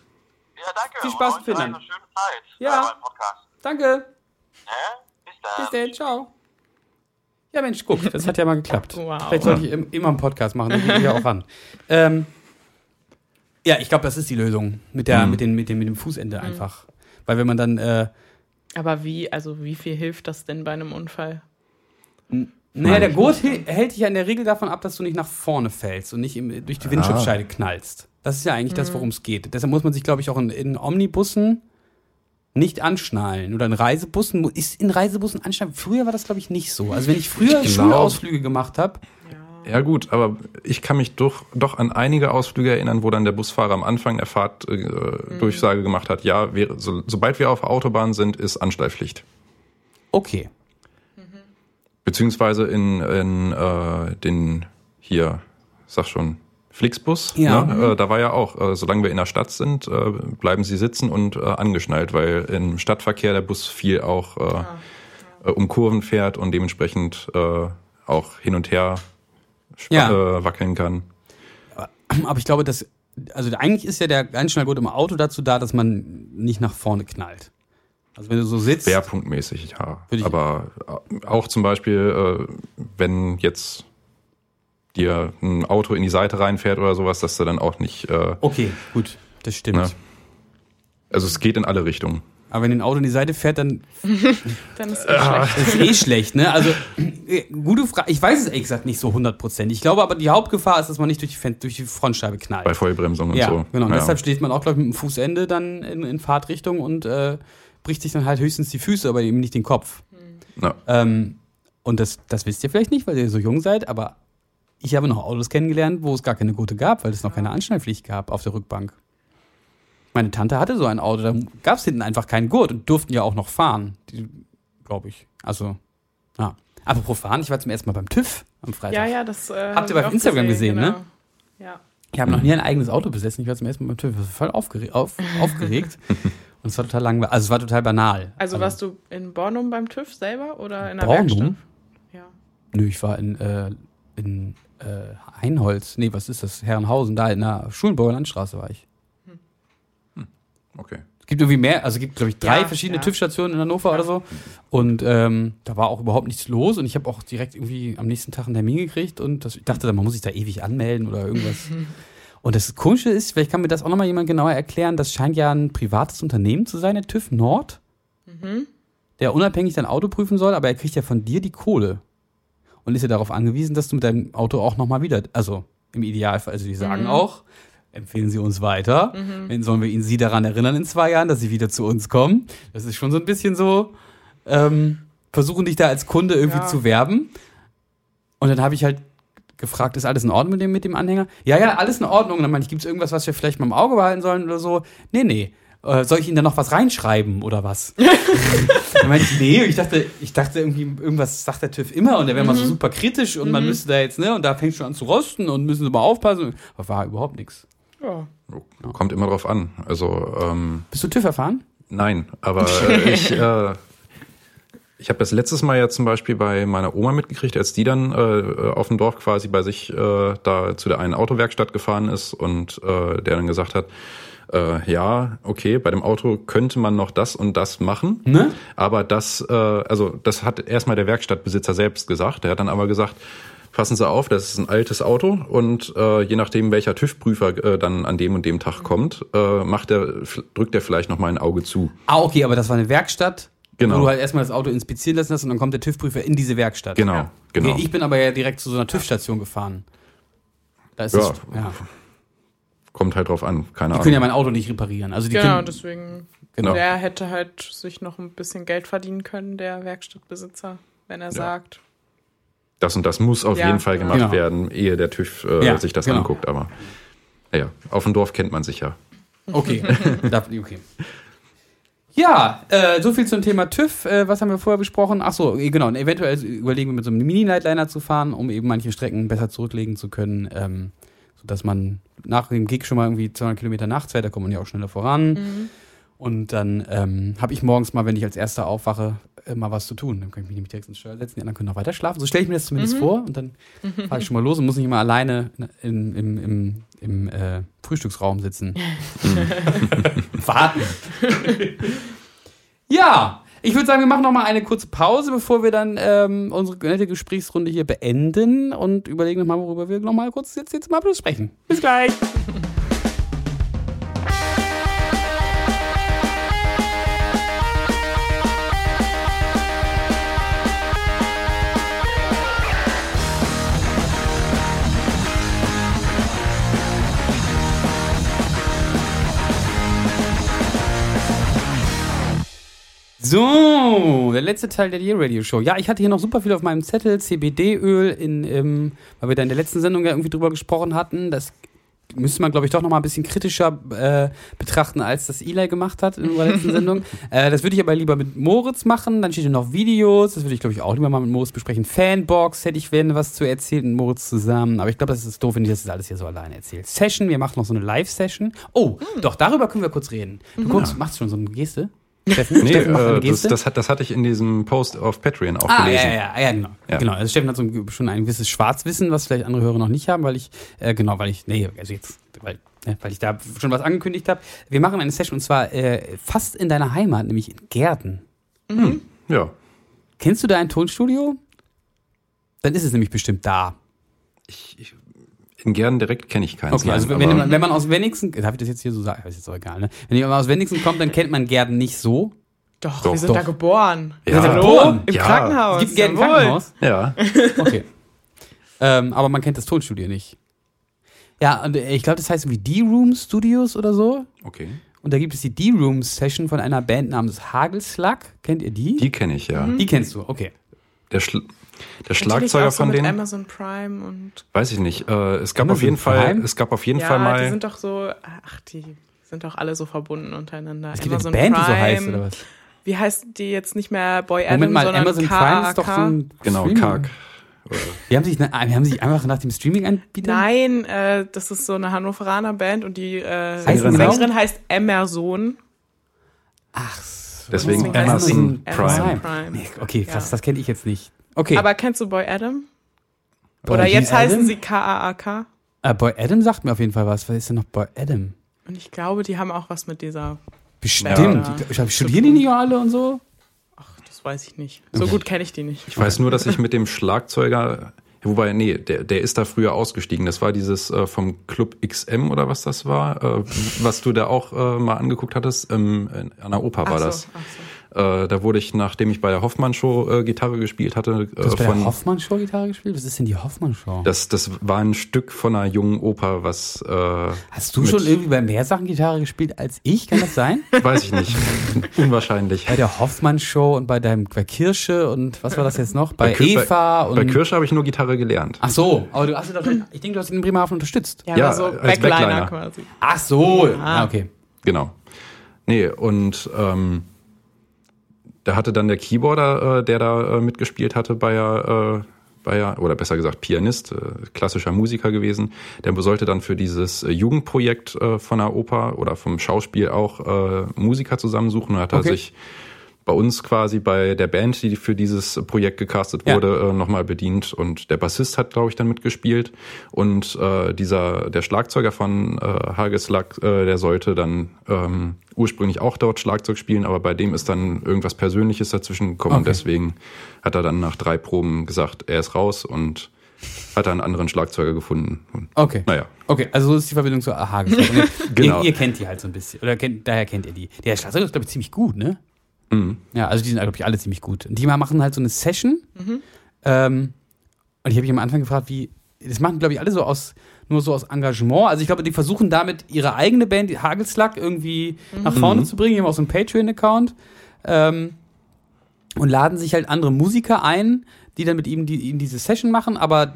Ja, danke. Viel Spaß und in Finnland. Eine schöne Zeit Ja. bei meinem Podcast. danke. Hä? Bis dann. Bis dann, ciao. Ja, Mensch, guck, (laughs) das hat ja mal geklappt. Wow. Vielleicht sollte ich im- immer einen Podcast machen, da gehe ich ja auch ran. Ähm, ja, ich glaube, das ist die Lösung mit, der, mit, den, mit, dem, mit dem Fußende einfach. Weil wenn man dann, äh, aber wie, also wie viel hilft das denn bei einem Unfall? naja, der Gurt hält dich ja in der Regel davon ab, dass du nicht nach vorne fällst und nicht im, durch die Windschutzscheibe knallst. Das ist ja eigentlich das, worum es geht. Deshalb muss man sich, glaube ich, auch in, in Omnibussen nicht anschnallen. Oder in Reisebussen, ist in Reisebussen anschnallen. Früher war das, glaube ich, nicht so. Also wenn ich früher Ich glaub- Schulausflüge gemacht habe, Ja gut, aber ich kann mich doch, doch an einige Ausflüge erinnern, wo dann der Busfahrer am Anfang der Fahrt äh, Durchsage gemacht hat, ja, wäre, so, sobald wir auf Autobahn sind, ist Anschnallpflicht. okay. Beziehungsweise in, in äh, den hier, sag schon, Flixbus, Ja. ne? äh, da war ja auch, äh, solange wir in der Stadt sind, äh, bleiben sie sitzen und äh, angeschnallt, weil im Stadtverkehr der Bus viel auch äh, äh, um Kurven fährt und dementsprechend äh, auch hin und her Ja. äh, wackeln kann. Aber ich glaube, dass, also eigentlich ist ja der Anschnallgurt im Auto dazu da, dass man nicht nach vorne knallt. Also wenn du so sitzt. Schwerpunktmäßig, ja. Aber äh, auch zum Beispiel, äh, wenn jetzt dir ein Auto in die Seite reinfährt oder sowas, dass du dann auch nicht, äh, Okay, gut, das stimmt. Ja. also es geht in alle Richtungen. Aber wenn ein Auto in die Seite fährt, dann (laughs) Dann ist es schlecht. das ist eh schlecht, ne? Also, äh, gute Frage. Ich weiß es ehrlich gesagt nicht so 100%. Ich glaube aber, die Hauptgefahr ist, dass man nicht durch die, Fen durch die Frontscheibe knallt. Bei Vollbremsung und ja, so. genau. Und Ja. deshalb steht man auch, glaube ich, mit dem Fußende dann in, in Fahrtrichtung und äh, bricht sich dann halt höchstens die Füße, aber eben nicht den Kopf. Ja. Ähm, und das, das wisst ihr vielleicht nicht, weil ihr so jung seid, aber ich habe noch Autos kennengelernt, wo es gar keine Gurte gab, weil es noch keine Anschnallpflicht gab auf der Rückbank. Meine Tante hatte so ein Auto, da gab es hinten einfach keinen Gurt und durften ja auch noch fahren, glaube ich. Also, ja. Apropos fahren, ich war zum ersten Mal beim TÜV am Freitag. Ja, ja, das äh, Habt ihr bei Instagram gesehen, ne? genau. Ja. Ich habe noch nie ein eigenes Auto besessen. Ich war zum ersten Mal beim TÜV. Ich war voll aufgere auf, aufgeregt. (laughs) Und es war total langweilig. Also es war total banal. Also warst du in Bornum beim TÜV selber oder in der Bornum? Werkstatt? Ja. Nö, ich war in, äh, in äh, Einholz. Nee, was ist das? Herrenhausen. Da in der Schulenburger Landstraße war ich. Okay. Es gibt irgendwie mehr, also es gibt, glaube ich, drei Ja, verschiedene ja. TÜV-Stationen in Hannover oder so. Und ähm, da war auch überhaupt nichts los. Und ich habe auch direkt irgendwie am nächsten Tag einen Termin gekriegt. Und das, ich dachte, man muss sich da ewig anmelden oder irgendwas. (laughs) und das Komische ist, vielleicht kann mir das auch nochmal jemand genauer erklären, das scheint ja ein privates Unternehmen zu sein, der TÜV Nord. Der unabhängig dein Auto prüfen soll, aber er kriegt ja von dir die Kohle. Und ist ja darauf angewiesen, dass du mit deinem Auto auch nochmal wieder, also im Idealfall, also die sagen auch, empfehlen Sie uns weiter. Wenn sollen wir Ihnen Sie daran erinnern in zwei Jahren, dass Sie wieder zu uns kommen. Das ist schon so ein bisschen so, ähm, versuchen dich da als Kunde irgendwie Ja. zu werben. Und dann habe ich halt gefragt, ist alles in Ordnung mit dem, mit dem Anhänger? Ja, ja, alles in Ordnung. Und dann meine ich, gibt es irgendwas, was wir vielleicht mal im Auge behalten sollen oder so? Nee, nee. Äh, soll ich Ihnen da noch was reinschreiben oder was? (laughs) dann meinte ich, nee, ich dachte, ich dachte irgendwie, irgendwas sagt der TÜV immer und der wäre mal so super kritisch und man müsste da jetzt, ne, und da fängt schon an zu rosten und müssen sie mal aufpassen. Aber war überhaupt nichts. Ja. Kommt immer drauf an. Also ähm, Bist du TÜV erfahren? nein, aber äh, ich, äh, ich habe das letztes Mal ja zum Beispiel bei meiner Oma mitgekriegt, als die dann äh, auf dem Dorf quasi bei sich äh, da zu der einen Autowerkstatt gefahren ist und äh, der dann gesagt hat, äh, ja, okay, bei dem Auto könnte man noch das und das machen, Ne? aber das, äh, also das hat erstmal der Werkstattbesitzer selbst gesagt. Der hat dann aber gesagt, passen Sie auf, das ist ein altes Auto und äh, je nachdem, welcher TÜV-Prüfer äh, dann an dem und dem Tag kommt, äh, macht der, drückt er vielleicht noch mal ein Auge zu. Ah, okay, aber das war eine Werkstatt, Genau. wo du halt erstmal das Auto inspizieren lassen hast und dann kommt der TÜV-Prüfer in diese Werkstatt. Genau, Ja. genau. Okay, ich bin aber ja direkt zu so einer TÜV-Station gefahren. Da ist Ja. das, ja. Kommt halt drauf an, keine Die Ahnung. können ja mein Auto nicht reparieren. Also die Genau, können, deswegen. Genau. Der hätte halt sich noch ein bisschen Geld verdienen können, der Werkstattbesitzer, wenn er sagt. das und das muss auf Ja, jeden Fall gemacht genau. werden, ehe der TÜV äh, Ja, sich das genau. anguckt. Aber naja, auf dem Dorf kennt man sich ja. Okay. (laughs) Darf- okay. Ja, äh, so viel zum Thema TÜV. Äh, was haben wir vorher besprochen? Ach so, eh, genau. Und eventuell überlegen wir mit so einem Mini-Nightliner zu fahren, um eben manche Strecken besser zurücklegen zu können, ähm, sodass man nach dem Gig schon mal irgendwie 200 Kilometer nachts fährt. Da kommt man ja auch schneller voran. Und dann ähm, habe ich morgens mal, wenn ich als Erster aufwache, mal was zu tun. Dann kann ich mich nämlich direkt ins Steuer setzen, die anderen können noch weiter schlafen. So stelle ich mir das zumindest vor. Und dann fahre ich schon mal los und muss nicht immer alleine in, im, im, im äh, Frühstücksraum sitzen. (laughs) (laughs) Warten. ja, ich würde sagen, wir machen noch mal eine kurze Pause, bevor wir dann ähm, unsere nette Gesprächsrunde hier beenden und überlegen noch mal, worüber wir noch mal kurz jetzt, jetzt mal besprechen. Bis gleich. So, der letzte Teil der Dear Radio Show. Ja, ich hatte hier noch super viel auf meinem Zettel. CBD-Öl, in, ähm, weil wir da in der letzten Sendung ja irgendwie drüber gesprochen hatten. Das müsste man, glaube ich, doch noch mal ein bisschen kritischer äh, betrachten, als das Eli gemacht hat in unserer letzten (laughs) Sendung. Äh, das würde ich aber lieber mit Moritz machen. Dann steht hier noch Videos. Das würde ich, glaube ich, auch lieber mal mit Moritz besprechen. Fanbox hätte ich gerne was zu erzählen mit Moritz zusammen. Aber ich glaube, das ist doof, wenn ich das alles hier so alleine erzähle. Session, wir machen noch so eine Live-Session. Oh, doch, darüber können wir kurz reden. Du guckst, machst schon so eine Geste? Steffen, Nee, Steffen macht eine äh, das, Geste. das, hat, das hatte ich in diesem Post auf Patreon auch Ah, gelesen. ja, ja, ja, genau. Ja. Genau. Also Steffen hat so ein, schon ein gewisses Schwarzwissen, was vielleicht andere Hörer noch nicht haben, weil ich, äh, genau, weil ich, nee, also jetzt, weil, ne, weil ich da schon was angekündigt habe. Wir machen eine Session und zwar äh, fast in deiner Heimat, nämlich in Gärten. Ja. Kennst du da ein Tonstudio? Dann ist es nämlich bestimmt da. Ich, ich, in Gern direkt kenne ich keins. Okay, also nein, wenn, aber- wenn, wenn man aus Wenigsen, darf ich das jetzt hier so sagen? Ist jetzt auch egal, ne? Wenn jemand aus Wenigsen kommt, dann kennt man Gärten nicht so. Doch, Doch, wir sind doch. da geboren. Ja. Hallo? Geboren? Im Ja. Krankenhaus. Es gibt Gärten jawohl. Krankenhaus. ja. Okay. ähm, aber man kennt das Tonstudio nicht. Ja, und äh, ich glaube, das heißt irgendwie D-Room Studios oder so. Okay. Und da gibt es die D-Room Session von einer Band namens Hagelslack. Kennt ihr die? Die kenne ich ja. Die kennst du, okay. Der, Schl der die Schlagzeuger so von denen, Amazon Prime und weiß ich nicht. Äh, es gab Amazon auf jeden Fall, Prime? es gab auf jeden ja, Fall die mal. sind doch so, ach, die sind doch alle so verbunden untereinander. Es gibt eine Band, die so heißt, oder was? Wie heißt die jetzt nicht mehr Boy Adam, Moment mal, sondern Amazon Prime ist doch so ein Genau, Streaming. Karg. Die haben sich, die haben sich einfach nach dem Streaming-Anbieter. Nein, äh, das ist so eine Hannoveraner Band und die äh, Sängerin Sängerin, heißt Emerson. Ach so. Deswegen Amazon Prime. Amazon Prime. Nee, okay, krass, Ja. das kenne ich jetzt nicht. Okay. Aber kennst du Boy Adam? Boy Oder jetzt heißen Adam? sie K-A-A-K. Äh, Boy Adam sagt mir auf jeden Fall was. Was ist denn noch Boy Adam? Und ich glaube, die haben auch was mit dieser. Bestimmt. Ja. Die, studieren die nicht alle und so? Ach, das weiß ich nicht. So gut kenne ich die nicht. Ich weiß nur, dass ich mit dem Schlagzeuger, wobei, nee, der, der ist da früher ausgestiegen. Das war dieses äh, vom Club XM oder was das war, äh, was du da auch äh, mal angeguckt hattest. Ähm, in- an der Oper war Ach so, das. ach so. Äh, da wurde ich, nachdem ich bei der Hoffmann-Show äh, Gitarre gespielt hatte, Du hast äh, bei der von. Hoffmann-Show Gitarre gespielt? Was ist denn die Hoffmann-Show? Das, das war ein Stück von einer jungen Oper, was äh, Hast du schon irgendwie bei mehr Sachen Gitarre gespielt als ich? Kann das sein? (laughs) weiß ich nicht. (laughs) Unwahrscheinlich. bei der Hoffmann-Show und bei deinem bei Kirsche und was war das jetzt noch? Bei, Kir- Eva und. Bei Kirsche habe ich nur Gitarre gelernt. Ach so, aber du hast du doch, ich denke, du hast ihn in Bremerhaven unterstützt. Ja, Ja, so als Backliner, Backliner. quasi. Ach so, ah, okay. Genau. Nee, und ähm, da hatte dann der Keyboarder, äh, der da äh, mitgespielt hatte, bei äh, bei oder besser gesagt Pianist, äh, klassischer Musiker gewesen, der sollte dann für dieses äh, Jugendprojekt äh, von der Oper oder vom Schauspiel auch äh, Musiker zusammensuchen und hat er Okay. sich bei uns quasi bei der Band, die für dieses Projekt gecastet Ja. wurde, äh, nochmal bedient und der Bassist hat, glaube ich, dann mitgespielt und äh, dieser der Schlagzeuger von äh, Hageslack, äh, der sollte dann ähm, ursprünglich auch dort Schlagzeug spielen, aber bei dem ist dann irgendwas Persönliches dazwischen gekommen und Okay. deswegen hat er dann nach drei Proben gesagt, er ist raus und hat dann einen anderen Schlagzeuger gefunden. Und, Okay. naja, Okay, also so ist die Verbindung zur AHA. (laughs) Genau. ihr, ihr kennt die halt so ein bisschen. Oder kennt, daher kennt ihr die. Der Schlagzeuger ist, glaube ich, ziemlich gut, ne? Mhm. Ja, also die sind, glaube ich, alle ziemlich gut. Und die machen halt so eine Session. Ähm, und ich habe mich am Anfang gefragt, wie das machen, glaube ich, alle so aus, nur so aus Engagement. Also ich glaube, die versuchen damit ihre eigene Band, die Hagelslack, irgendwie nach vorne zu bringen. Die haben auch so einen Patreon-Account. Ähm, und laden sich halt andere Musiker ein, die dann mit ihm die, ihnen diese Session machen, aber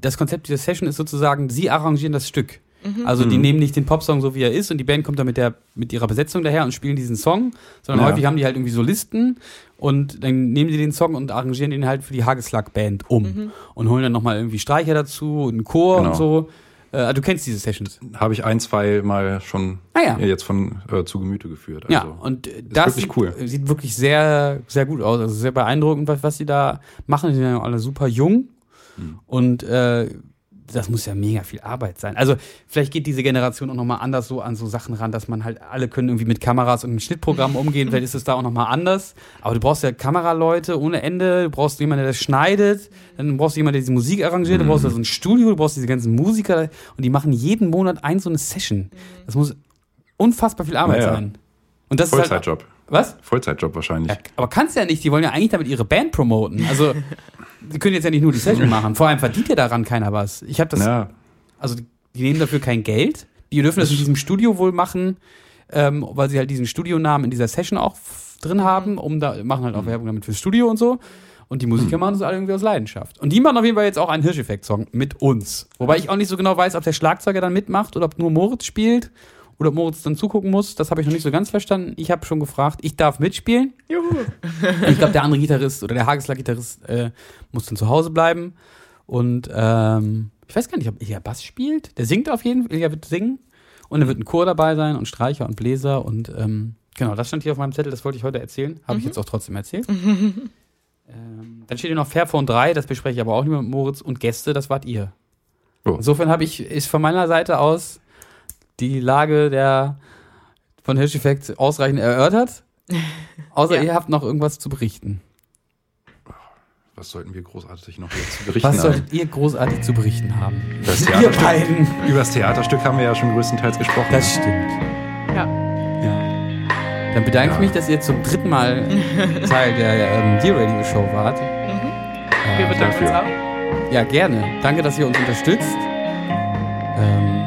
das Konzept dieser Session ist sozusagen, sie arrangieren das Stück. Also die nehmen nicht den Popsong so wie er ist und die Band kommt dann mit der mit ihrer Besetzung daher und spielen diesen Song, sondern Ja. häufig haben die halt irgendwie Solisten und dann nehmen die den Song und arrangieren den halt für die Hageslack Band um und holen dann nochmal irgendwie Streicher dazu und einen Chor Genau. und so. Äh, du kennst diese Sessions. Habe ich ein, zwei Mal schon Ah ja. äh, jetzt von äh, zu Gemüte geführt. Also, Ja, und äh, das wirklich sieht, cool. sieht wirklich sehr, sehr gut aus. Also sehr beeindruckend, was, was sie da machen. Die sind ja alle super jung. Hm. Und äh, das muss ja mega viel Arbeit sein. Also vielleicht geht diese Generation auch nochmal anders so an so Sachen ran, dass man halt, alle können irgendwie mit Kameras und mit Schnittprogrammen (laughs) umgehen. vielleicht ist es da auch nochmal anders. Aber du brauchst ja Kameraleute ohne Ende. Du brauchst jemanden, der das schneidet. Dann brauchst du jemanden, der diese Musik arrangiert. Du brauchst Mhm. da so ein Studio. Du brauchst diese ganzen Musiker. Und die machen jeden Monat ein so eine Session. Das muss unfassbar viel Arbeit Naja. sein. Und das ist halt, Vollzeitjob. Was? Vollzeitjob wahrscheinlich. Ja, aber kannst ja nicht, die wollen ja eigentlich damit ihre Band promoten. Also, die können jetzt ja nicht nur die Session machen. Vor allem verdient ja daran keiner was. Ich habe das, Ja, also die, nehmen dafür kein Geld. Die dürfen das in diesem Studio wohl machen, ähm, weil sie halt diesen Studionamen in dieser Session auch drin haben, um da, machen halt auch Werbung damit fürs Studio und so. Und die Musiker machen das alle irgendwie aus Leidenschaft. Und die machen auf jeden Fall jetzt auch einen Hirscheffekt-Song mit uns. Wobei ich auch nicht so genau weiß, ob der Schlagzeuger dann mitmacht oder ob nur Moritz spielt oder Moritz dann zugucken muss. Das habe ich noch nicht so ganz verstanden. Ich habe schon gefragt, ich darf mitspielen. Juhu. Ich glaube, der andere Gitarrist oder der Hageslack-Gitarrist äh, muss dann zu Hause bleiben. Und ähm, ich weiß gar nicht, ob er Bass spielt. Der singt auf jeden Fall, er wird singen. Und da wird ein Chor dabei sein und Streicher und Bläser. Und ähm, genau, das stand hier auf meinem Zettel, das wollte ich heute erzählen. Habe ich jetzt auch trotzdem erzählt. (laughs) ähm, dann steht hier noch Fairphone 3, das bespreche ich aber auch nicht mit Moritz. Und Gäste, das wart ihr. Oh. Insofern habe ich, ist von meiner Seite aus die Lage der von Hirscheffekt ausreichend erörtert. (laughs) Außer Ja. ihr habt noch irgendwas zu berichten. was sollten wir großartig noch jetzt berichten? Was haben? solltet ihr großartig zu berichten haben? Das Ihr Theaterstück, beiden. über das Theaterstück haben wir ja schon größtenteils gesprochen. Das stimmt. Ja. Ja. Dann bedanke ich Ja. mich, dass ihr zum dritten Mal Teil der ähm, Dear Radio Show wart. Wir Äh, bedanken uns dafür. auch. ja, gerne. Danke, dass ihr uns unterstützt. Ähm,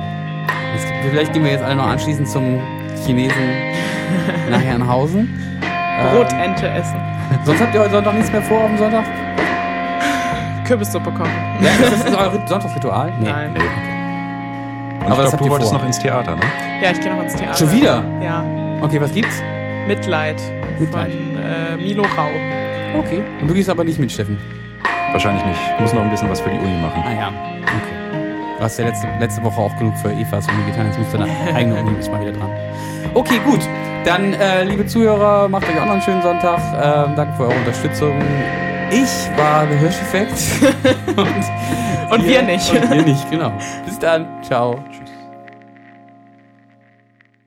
jetzt, vielleicht gehen wir jetzt alle noch anschließend zum Chinesen (laughs) nach Herrenhausen. Äh, Brotente essen. sonst habt ihr heute Sonntag nichts mehr vor auf dem Sonntag? Kürbissuppe kochen. Ja, ist das ist euer Sonntagsritual? Nein. Nee. Und Aber das ich ihr du wolltest vor. noch ins Theater, ne? Ja, ich gehe noch ins Theater. Schon wieder? Ja. Okay, was gibt's? Mitleid. Mitleid. Von äh, Milo Rau. Okay. Und du gehst aber nicht mit, Steffen. Wahrscheinlich nicht. Ich muss noch ein bisschen was für die Uni machen. Ah ja, okay. Du hast ja letzte, letzte Woche auch genug für Evas Uni getan, jetzt musst du deine eigene Uni mal wieder dran. Okay, gut. Dann, äh, liebe Zuhörer, macht euch auch noch einen schönen Sonntag. Ähm, danke für eure Unterstützung. Ich war der Hirscheffekt. und (laughs) Und wir nicht. Und wir nicht, genau. Bis dann. Ciao. Tschüss.